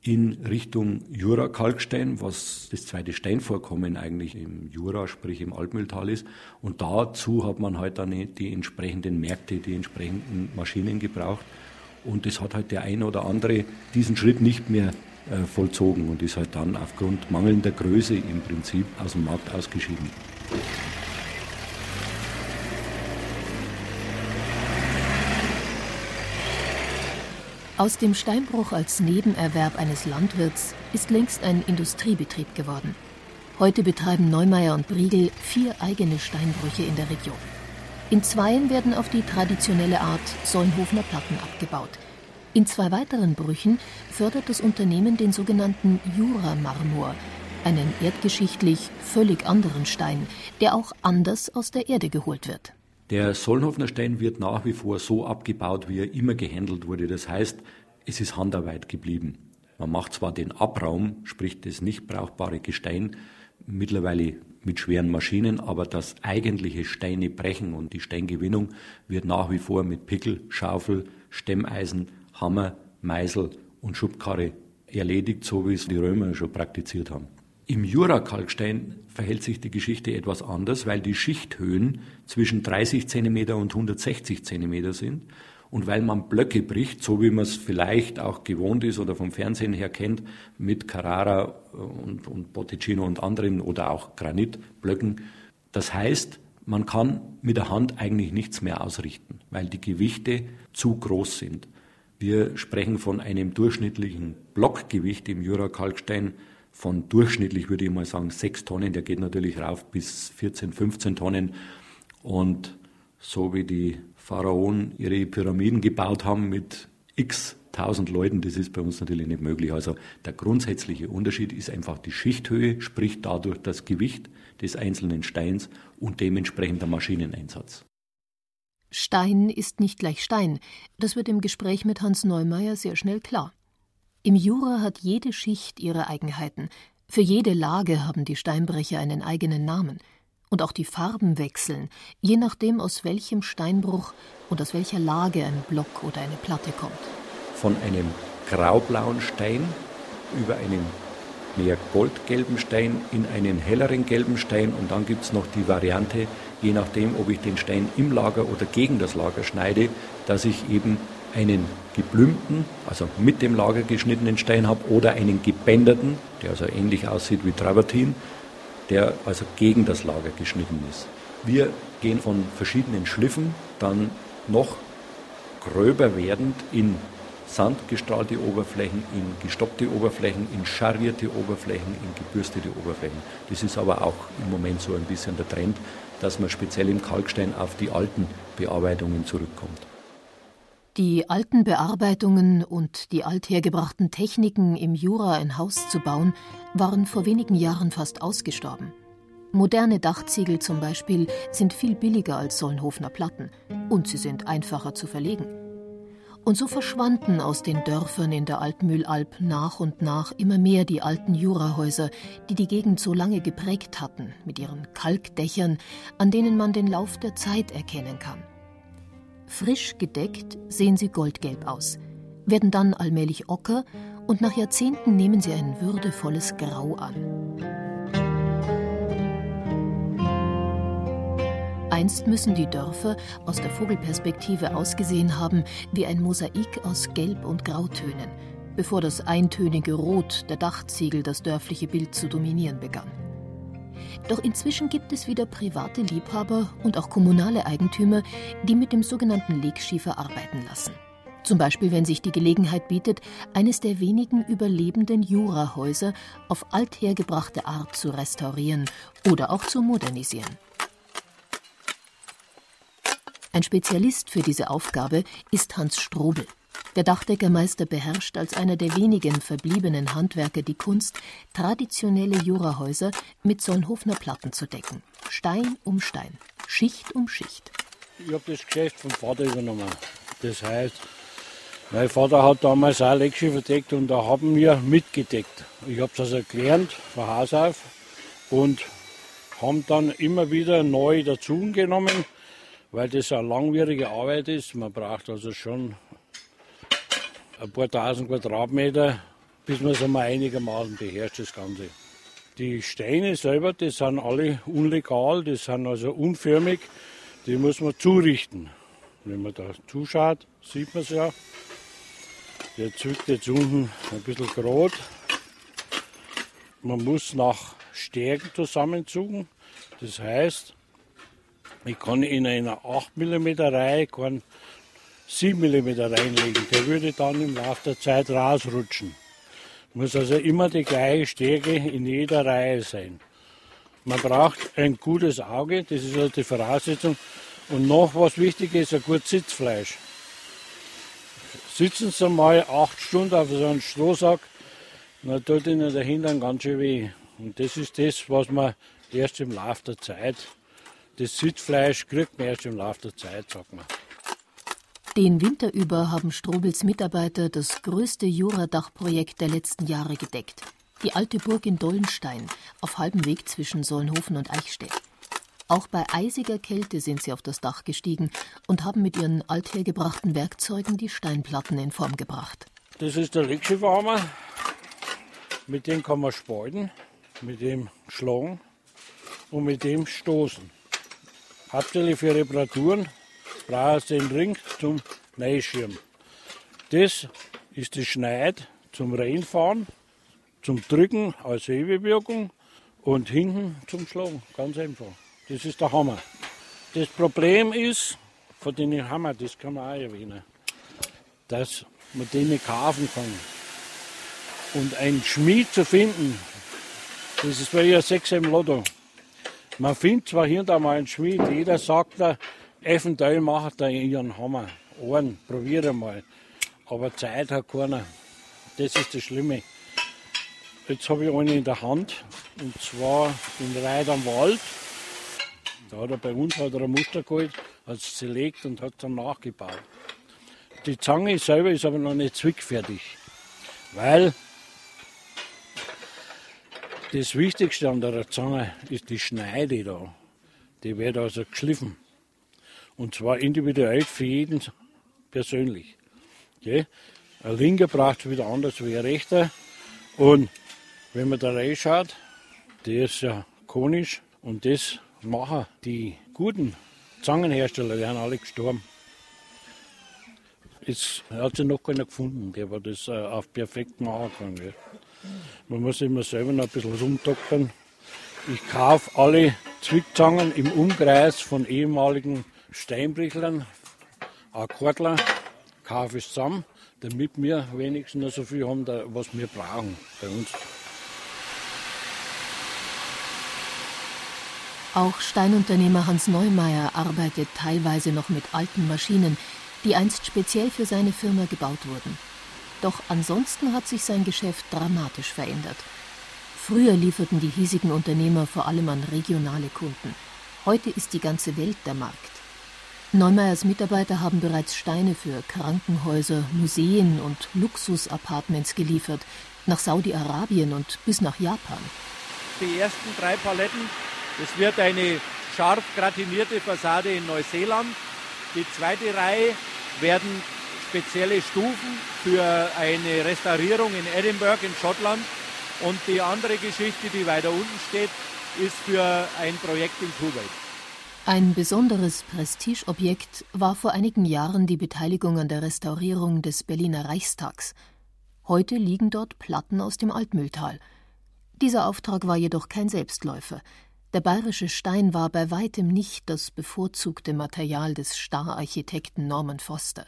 Speaker 4: in Richtung Jura-Kalkstein, was das zweite Steinvorkommen eigentlich im Jura, sprich im Altmühltal ist. Und dazu hat man halt dann die entsprechenden Märkte, die entsprechenden Maschinen gebraucht. Und das hat halt der eine oder andere diesen Schritt nicht mehr äh, vollzogen und ist halt dann aufgrund mangelnder Größe im Prinzip aus dem Markt ausgeschieden.
Speaker 6: Aus dem Steinbruch als Nebenerwerb eines Landwirts ist längst ein Industriebetrieb geworden. Heute betreiben Neumeier und Briegel vier eigene Steinbrüche in der Region. In zweien werden auf die traditionelle Art Solnhofener Platten abgebaut. In zwei weiteren Brüchen fördert das Unternehmen den sogenannten Jura-Marmor, einen erdgeschichtlich völlig anderen Stein, der auch anders aus der Erde geholt wird.
Speaker 4: Der Solnhofener Stein wird nach wie vor so abgebaut, wie er immer gehandelt wurde. Das heißt, es ist Handarbeit geblieben. Man macht zwar den Abraum, sprich das nicht brauchbare Gestein, mittlerweile mit schweren Maschinen, aber das eigentliche Steine brechen und die Steingewinnung wird nach wie vor mit Pickel, Schaufel, Stemmeisen, Hammer, Meißel und Schubkarre erledigt, so wie es die Römer schon praktiziert haben. Im Jura-Kalkstein verhält sich die Geschichte etwas anders, weil die Schichthöhen zwischen 30 cm und 160 cm sind und weil man Blöcke bricht, so wie man es vielleicht auch gewohnt ist oder vom Fernsehen her kennt, mit Carrara und, und Botticino und anderen oder auch Granitblöcken. Das heißt, man kann mit der Hand eigentlich nichts mehr ausrichten, weil die Gewichte zu groß sind. Wir sprechen von einem durchschnittlichen Blockgewicht im Jura-Kalkstein von durchschnittlich, würde ich mal sagen, sechs Tonnen. Der geht natürlich rauf bis 14, 15 Tonnen. Und so wie die Pharaonen ihre Pyramiden gebaut haben mit x tausend Leuten, das ist bei uns natürlich nicht möglich. Also der grundsätzliche Unterschied ist einfach die Schichthöhe, sprich dadurch das Gewicht des einzelnen Steins und dementsprechend der Maschineneinsatz.
Speaker 6: Stein ist nicht gleich Stein. Das wird im Gespräch mit Hans Neumeier sehr schnell klar. Im Jura hat jede Schicht ihre Eigenheiten. Für jede Lage haben die Steinbrecher einen eigenen Namen. Und auch die Farben wechseln, je nachdem, aus welchem Steinbruch und aus welcher Lage ein Block oder eine Platte kommt.
Speaker 4: Von einem graublauen Stein über einen mehr goldgelben Stein in einen helleren gelben Stein und dann gibt es noch die Variante, je nachdem, ob ich den Stein im Lager oder gegen das Lager schneide, dass ich eben einen geblümten, also mit dem Lager geschnittenen Stein habe oder einen gebänderten, der also ähnlich aussieht wie Travertin, der also gegen das Lager geschnitten ist. Wir gehen von verschiedenen Schliffen dann noch gröber werdend in sandgestrahlte Oberflächen, in gestoppte Oberflächen, in scharrierte Oberflächen, in gebürstete Oberflächen. Das ist aber auch im Moment so ein bisschen der Trend, dass man speziell im Kalkstein auf die alten Bearbeitungen zurückkommt.
Speaker 6: Die alten Bearbeitungen und die althergebrachten Techniken, im Jura ein Haus zu bauen, waren vor wenigen Jahren fast ausgestorben. Moderne Dachziegel zum Beispiel sind viel billiger als Solnhofener Platten und sie sind einfacher zu verlegen. Und so verschwanden aus den Dörfern in der Altmühlalb nach und nach immer mehr die alten Jurahäuser, die die Gegend so lange geprägt hatten, mit ihren Kalkdächern, an denen man den Lauf der Zeit erkennen kann. Frisch gedeckt sehen sie goldgelb aus, werden dann allmählich ocker und nach Jahrzehnten nehmen sie ein würdevolles Grau an. Einst müssen die Dörfer aus der Vogelperspektive ausgesehen haben wie ein Mosaik aus Gelb- und Grautönen, bevor das eintönige Rot der Dachziegel das dörfliche Bild zu dominieren begann. Doch inzwischen gibt es wieder private Liebhaber und auch kommunale Eigentümer, die mit dem sogenannten Legschiefer arbeiten lassen. Zum Beispiel, wenn sich die Gelegenheit bietet, eines der wenigen überlebenden Jurahäuser auf althergebrachte Art zu restaurieren oder auch zu modernisieren. Ein Spezialist für diese Aufgabe ist Hans Strobel. Der Dachdeckermeister beherrscht als einer der wenigen verbliebenen Handwerker die Kunst, traditionelle Jurahäuser mit Solnhofner Platten zu decken. Stein um Stein, Schicht um Schicht.
Speaker 13: Ich habe das Geschäft vom Vater übernommen. Das heißt, mein Vater hat damals auch Leckschiffe verdeckt und da haben wir mitgedeckt. Ich habe das also gelernt von Haus auf und haben dann immer wieder neu dazugenommen, weil das eine langwierige Arbeit ist. Man braucht also schon ein paar tausend Quadratmeter, bis man es einmal einigermaßen beherrscht, das Ganze. Die Steine selber, die sind alle unlegal, die sind also unförmig, die muss man zurichten. Wenn man da zuschaut, sieht man es ja. Der zückt jetzt unten ein bisschen gerade. Man muss nach Stärken zusammenzugen. Das heißt, ich kann in einer 8 mm Reihe keinen 7 mm reinlegen. Der würde dann im Laufe der Zeit rausrutschen. Muss also immer die gleiche Stärke in jeder Reihe sein. Man braucht ein gutes Auge, das ist also die Voraussetzung. Und noch was wichtig ist, ein gutes Sitzfleisch. Sitzen Sie mal acht Stunden auf so einem Strohsack, dann tut Ihnen der Hintern ganz schön weh. Und das ist das, was man erst im Laufe der Zeit, das Sitzfleisch kriegt man erst im Laufe der Zeit, sagt man.
Speaker 6: Den Winter über haben Strobels Mitarbeiter das größte Juradachprojekt der letzten Jahre gedeckt. Die alte Burg in Dollenstein, auf halbem Weg zwischen Solnhofen und Eichstätt. Auch bei eisiger Kälte sind sie auf das Dach gestiegen und haben mit ihren althergebrachten Werkzeugen die Steinplatten in Form gebracht.
Speaker 13: Das ist der Leckschiffarmer. Mit dem kann man spalten, mit dem schlagen und mit dem stoßen. Hauptsächlich für Reparaturen brauchst den Ring zum Neuschirm. Das ist das Schneid zum Reinfahren, zum Drücken als Hebewirkung und hinten zum Schlagen. Ganz einfach. Das ist der Hammer. Das Problem ist, von den Hammer, das kann man auch erwähnen, dass man den nicht kaufen kann. Und einen Schmied zu finden, das ist wie ein Sechs im Lotto. Man findet zwar hier und da mal einen Schmied, jeder sagt da, Eventuell macht er ihren Hammer. Einen, probiere mal. Aber Zeit hat keiner. Das ist das Schlimme. Jetzt habe ich einen in der Hand. Und zwar in Reit am Wald. Da hat er bei uns hat er ein Muster geholt, hat es zerlegt und hat dann nachgebaut. Die Zange selber ist aber noch nicht zwickfertig. Weil das Wichtigste an der Zange ist die Schneide da. Die wird also geschliffen. Und zwar individuell für jeden persönlich. Okay? Ein linker braucht es wieder anders wie ein rechter. Und wenn man da reinschaut, der ist ja konisch und das machen die guten Zangenhersteller, die haben alle gestorben. Es hat sich noch keiner gefunden, der war das äh, auf perfekt machen kann. Gell. Man muss immer selber noch ein bisschen rumdoktern. Ich kaufe alle Zwickzangen im Umkreis von ehemaligen Steinbrichlern, Akkordler, kaufe ich zusammen, damit wir wenigstens noch so viel haben, was wir brauchen bei uns.
Speaker 6: Auch Steinunternehmer Hans Neumeier arbeitet teilweise noch mit alten Maschinen, die einst speziell für seine Firma gebaut wurden. Doch ansonsten hat sich sein Geschäft dramatisch verändert. Früher lieferten die hiesigen Unternehmer vor allem an regionale Kunden. Heute ist die ganze Welt der Markt. Neumeyers Mitarbeiter haben bereits Steine für Krankenhäuser, Museen und Luxus-Apartments geliefert, nach Saudi-Arabien und bis nach Japan.
Speaker 14: Die ersten drei Paletten, das wird eine scharf gratinierte Fassade in Neuseeland. Die zweite Reihe werden spezielle Stufen für eine Restaurierung in Edinburgh in Schottland. Und die andere Geschichte, die weiter unten steht, ist für ein Projekt in Kuwait.
Speaker 6: Ein besonderes Prestigeobjekt war vor einigen Jahren die Beteiligung an der Restaurierung des Berliner Reichstags. Heute liegen dort Platten aus dem Altmühltal. Dieser Auftrag war jedoch kein Selbstläufer. Der bayerische Stein war bei weitem nicht das bevorzugte Material des Stararchitekten Norman Foster.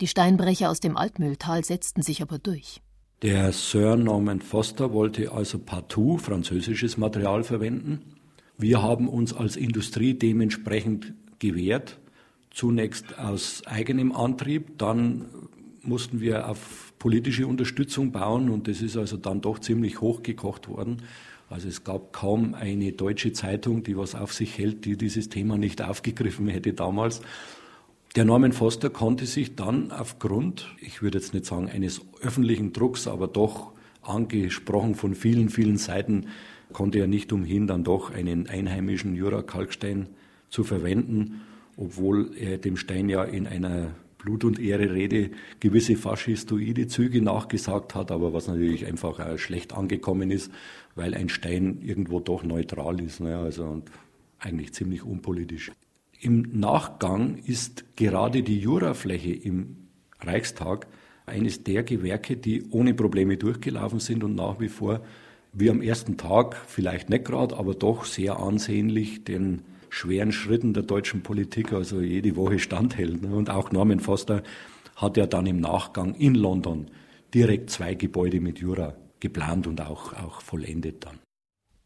Speaker 6: Die Steinbrecher aus dem Altmühltal setzten sich aber durch.
Speaker 4: Der Sir Norman Foster wollte also partout französisches Material verwenden wir haben uns als Industrie dementsprechend gewehrt, zunächst aus eigenem Antrieb, dann mussten wir auf politische Unterstützung bauen und das ist also dann doch ziemlich hochgekocht worden. Also es gab kaum eine deutsche Zeitung, die was auf sich hält, die dieses Thema nicht aufgegriffen hätte damals. Der Norman Foster konnte sich dann aufgrund, ich würde jetzt nicht sagen eines öffentlichen Drucks, aber doch angesprochen von vielen, vielen Seiten, konnte er nicht umhin, dann doch einen einheimischen Jura-Kalkstein zu verwenden, obwohl er dem Stein ja in einer Blut- und Ehre-Rede gewisse faschistoide Züge nachgesagt hat, aber was natürlich einfach schlecht angekommen ist, weil ein Stein irgendwo doch neutral ist, ne? also und eigentlich ziemlich unpolitisch. Im Nachgang ist gerade die Jurafläche im Reichstag eines der Gewerke, die ohne Probleme durchgelaufen sind und nach wie vor wie am ersten Tag, vielleicht nicht gerade, aber doch sehr ansehnlich den schweren Schritten der deutschen Politik, also jede Woche standhält. Ne? Und auch Norman Foster hat ja dann im Nachgang in London direkt zwei Gebäude mit Jura geplant und auch, auch vollendet dann.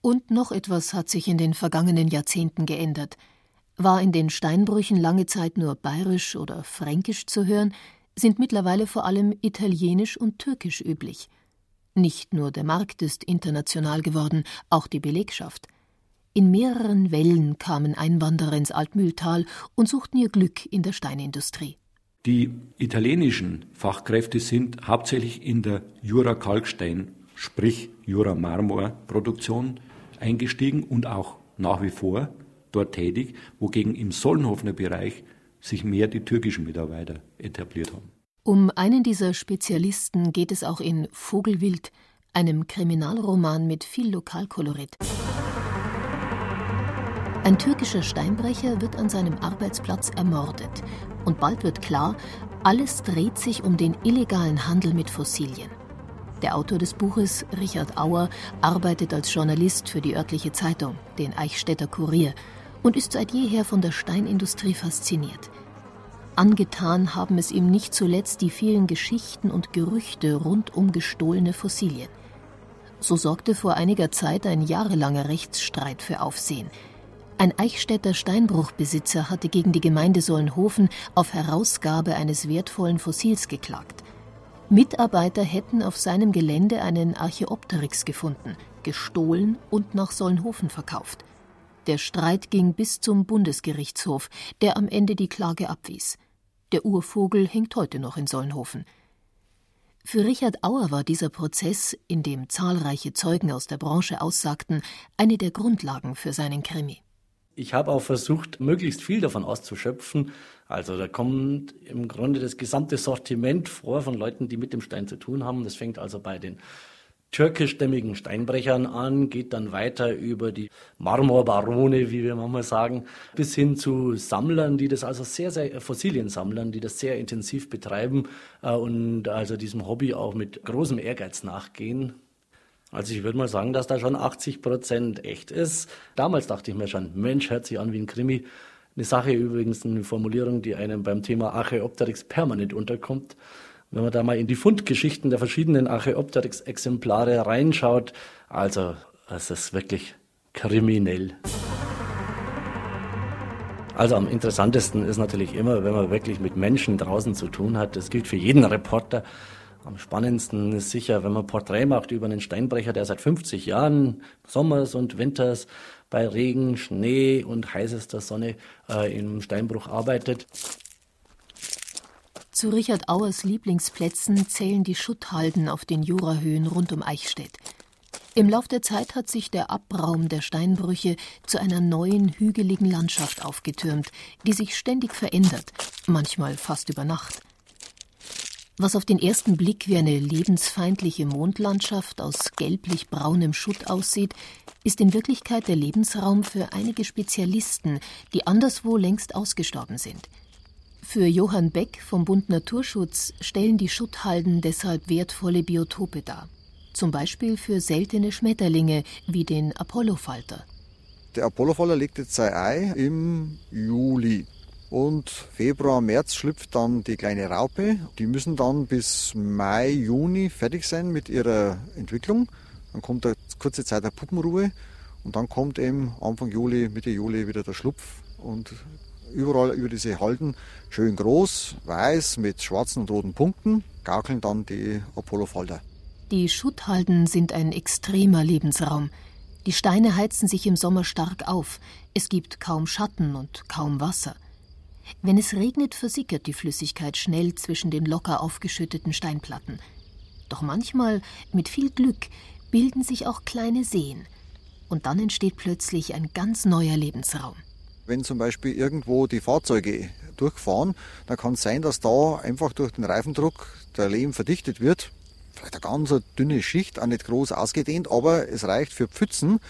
Speaker 6: Und noch etwas hat sich in den vergangenen Jahrzehnten geändert. War in den Steinbrüchen lange Zeit nur bayerisch oder fränkisch zu hören, sind mittlerweile vor allem italienisch und türkisch üblich. Nicht nur der Markt ist international geworden, auch die Belegschaft. In mehreren Wellen kamen Einwanderer ins Altmühltal und suchten ihr Glück in der Steinindustrie.
Speaker 4: Die italienischen Fachkräfte sind hauptsächlich in der Jura-Kalkstein, sprich Jura-Marmor-Produktion eingestiegen und auch nach wie vor dort tätig, wogegen im Sollenhofener Bereich sich mehr die türkischen Mitarbeiter etabliert haben.
Speaker 6: Um einen dieser Spezialisten geht es auch in Vogelwild, einem Kriminalroman mit viel Lokalkolorit. Ein türkischer Steinbrecher wird an seinem Arbeitsplatz ermordet. Und bald wird klar, alles dreht sich um den illegalen Handel mit Fossilien. Der Autor des Buches, Richard Auer, arbeitet als Journalist für die örtliche Zeitung, den Eichstätter Kurier, und ist seit jeher von der Steinindustrie fasziniert. Angetan haben es ihm nicht zuletzt die vielen Geschichten und Gerüchte rund um gestohlene Fossilien. So sorgte vor einiger Zeit ein jahrelanger Rechtsstreit für Aufsehen. Ein Eichstätter Steinbruchbesitzer hatte gegen die Gemeinde Solnhofen auf Herausgabe eines wertvollen Fossils geklagt. Mitarbeiter hätten auf seinem Gelände einen Archäopteryx gefunden, gestohlen und nach Solnhofen verkauft. Der Streit ging bis zum Bundesgerichtshof, der am Ende die Klage abwies. Der Urvogel hängt heute noch in Solnhofen. Für Richard Auer war dieser Prozess, in dem zahlreiche Zeugen aus der Branche aussagten, eine der Grundlagen für seinen Krimi.
Speaker 3: Ich habe auch versucht, möglichst viel davon auszuschöpfen. Also da kommt im Grunde das gesamte Sortiment vor von Leuten, die mit dem Stein zu tun haben. Das fängt also bei den türkischstämmigen Steinbrechern an, geht dann weiter über die Marmorbarone, wie wir manchmal sagen, bis hin zu Sammlern, die das also sehr, sehr, Fossiliensammlern, die das sehr intensiv betreiben äh, und also diesem Hobby auch mit großem Ehrgeiz nachgehen. Also ich würde mal sagen, dass da schon 80 Prozent echt ist. Damals dachte ich mir schon, Mensch, hört sich an wie ein Krimi. Eine Sache übrigens, eine Formulierung, die einem beim Thema Archaeopteryx permanent unterkommt. Wenn man da mal in die Fundgeschichten der verschiedenen Archaeopteryx-Exemplare reinschaut, also es ist wirklich kriminell. Also am interessantesten ist natürlich immer, wenn man wirklich mit Menschen draußen zu tun hat. Das gilt für jeden Reporter. Am spannendsten ist sicher, wenn man Porträt macht über einen Steinbrecher, der seit 50 Jahren Sommers und Winters bei Regen, Schnee und heißester Sonne äh, im Steinbruch arbeitet.
Speaker 6: Zu Richard Auers Lieblingsplätzen zählen die Schutthalden auf den Jurahöhen rund um Eichstätt. Im Lauf der Zeit hat sich der Abraum der Steinbrüche zu einer neuen hügeligen Landschaft aufgetürmt, die sich ständig verändert, manchmal fast über Nacht. Was auf den ersten Blick wie eine lebensfeindliche Mondlandschaft aus gelblich-braunem Schutt aussieht, ist in Wirklichkeit der Lebensraum für einige Spezialisten, die anderswo längst ausgestorben sind – für Johann Beck vom Bund Naturschutz stellen die Schutthalden deshalb wertvolle Biotope dar. Zum Beispiel für seltene Schmetterlinge wie den Apollofalter.
Speaker 15: Der Apollofalter legt jetzt sein Ei im Juli. Und Februar, März schlüpft dann die kleine Raupe. Die müssen dann bis Mai, Juni fertig sein mit ihrer Entwicklung. Dann kommt eine kurze Zeit der Puppenruhe und dann kommt eben Anfang Juli, Mitte Juli wieder der Schlupf und überall über diese Halden schön groß, weiß mit schwarzen und roten Punkten, gaukeln dann die Apollofalter.
Speaker 6: Die Schutthalden sind ein extremer Lebensraum. Die Steine heizen sich im Sommer stark auf. Es gibt kaum Schatten und kaum Wasser. Wenn es regnet, versickert die Flüssigkeit schnell zwischen den locker aufgeschütteten Steinplatten. Doch manchmal, mit viel Glück, bilden sich auch kleine Seen. Und dann entsteht plötzlich ein ganz neuer Lebensraum.
Speaker 15: Wenn zum Beispiel irgendwo die Fahrzeuge durchfahren, dann kann es sein, dass da einfach durch den Reifendruck der Lehm verdichtet wird. Vielleicht eine ganz dünne Schicht, auch nicht groß ausgedehnt, aber es reicht für Pfützen,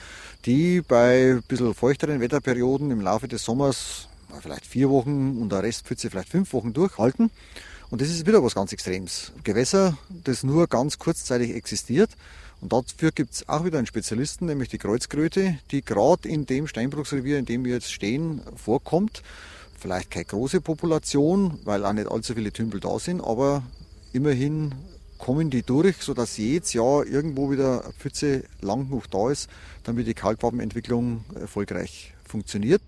Speaker 15: die bei ein bisschen feuchteren Wetterperioden im Laufe des Sommers vielleicht vier Wochen und der Restpfütze vielleicht fünf Wochen durchhalten. Und das ist wieder was ganz Extremes. Gewässer, das nur ganz kurzzeitig existiert. Und dafür gibt es auch wieder einen Spezialisten, nämlich die Kreuzkröte, die gerade in dem Steinbruchsrevier, in dem wir jetzt stehen, vorkommt. Vielleicht keine große Population, weil auch nicht allzu viele Tümpel da sind, aber immerhin kommen die durch, sodass jedes Jahr irgendwo wieder eine Pfütze lang genug da ist, damit die Kalkwabenentwicklung erfolgreich funktioniert.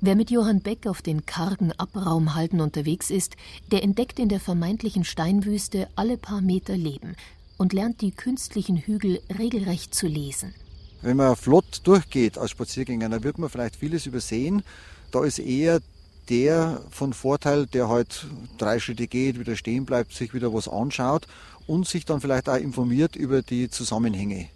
Speaker 6: Wer mit Johann Beck auf den kargen Abraumhalden unterwegs ist, der entdeckt in der vermeintlichen Steinwüste alle paar Meter Leben und lernt die künstlichen Hügel regelrecht zu lesen.
Speaker 15: Wenn man flott durchgeht als Spaziergänger, dann wird man vielleicht vieles übersehen. Da ist eher der von Vorteil, der halt drei Schritte geht, wieder stehen bleibt, sich wieder was anschaut und sich dann vielleicht auch informiert über die Zusammenhänge,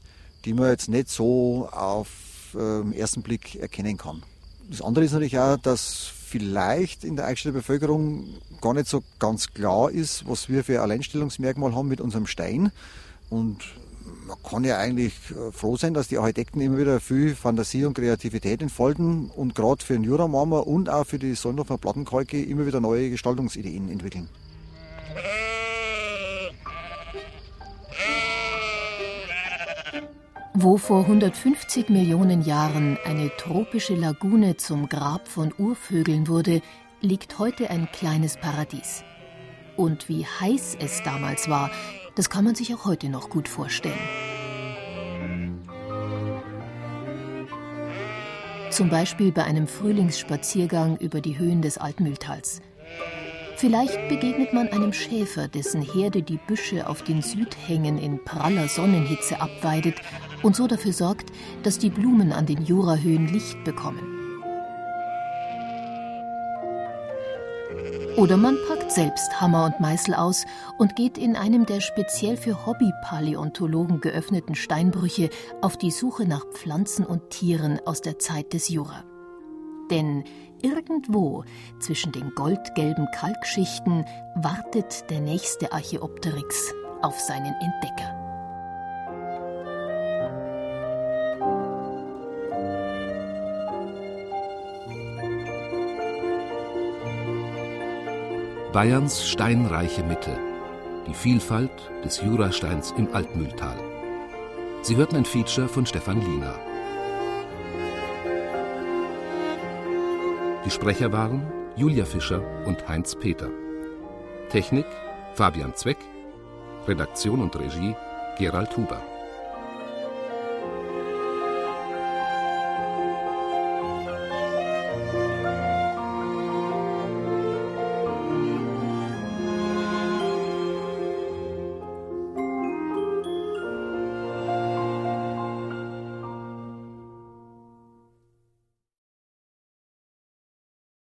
Speaker 15: die man jetzt nicht so auf äh, ersten Blick erkennen kann. Das andere ist natürlich auch, dass vielleicht in der Eichstätter Bevölkerung gar nicht so ganz klar ist, was wir für ein Alleinstellungsmerkmal haben mit unserem Stein. Und man kann ja eigentlich äh, froh sein, dass die Architekten immer wieder viel Fantasie und Kreativität entfalten und gerade für den Juramarmer und auch für die Sollendorfer Plattenkalke immer wieder neue Gestaltungsideen entwickeln.
Speaker 6: Wo vor 150 Millionen Jahren eine tropische Lagune zum Grab von Urvögeln wurde, liegt heute ein kleines Paradies. Und wie heiß es damals war, das kann man sich auch heute noch gut vorstellen. Zum Beispiel bei einem Frühlingsspaziergang über die Höhen des Altmühltals. Vielleicht begegnet man einem Schäfer, dessen Herde die Büsche auf den Südhängen in praller Sonnenhitze abweidet und so dafür sorgt, dass die Blumen an den Jurahöhen Licht bekommen. Oder man packt selbst Hammer und Meißel aus und geht in einem der speziell für Hobbypaläontologen geöffneten Steinbrüche auf die Suche nach Pflanzen und Tieren aus der Zeit des Jura. Denn irgendwo zwischen den goldgelben Kalkschichten wartet der nächste Archäopteryx auf seinen Entdecker.
Speaker 5: Bayerns steinreiche Mitte, die Vielfalt des Jurasteins im Altmühltal. Sie hörten ein Feature von Stefan Liener. Die Sprecher waren Julia Fischer und Heinz Peter. Technik Fabian Zweck, Redaktion und Regie Gerald Huber.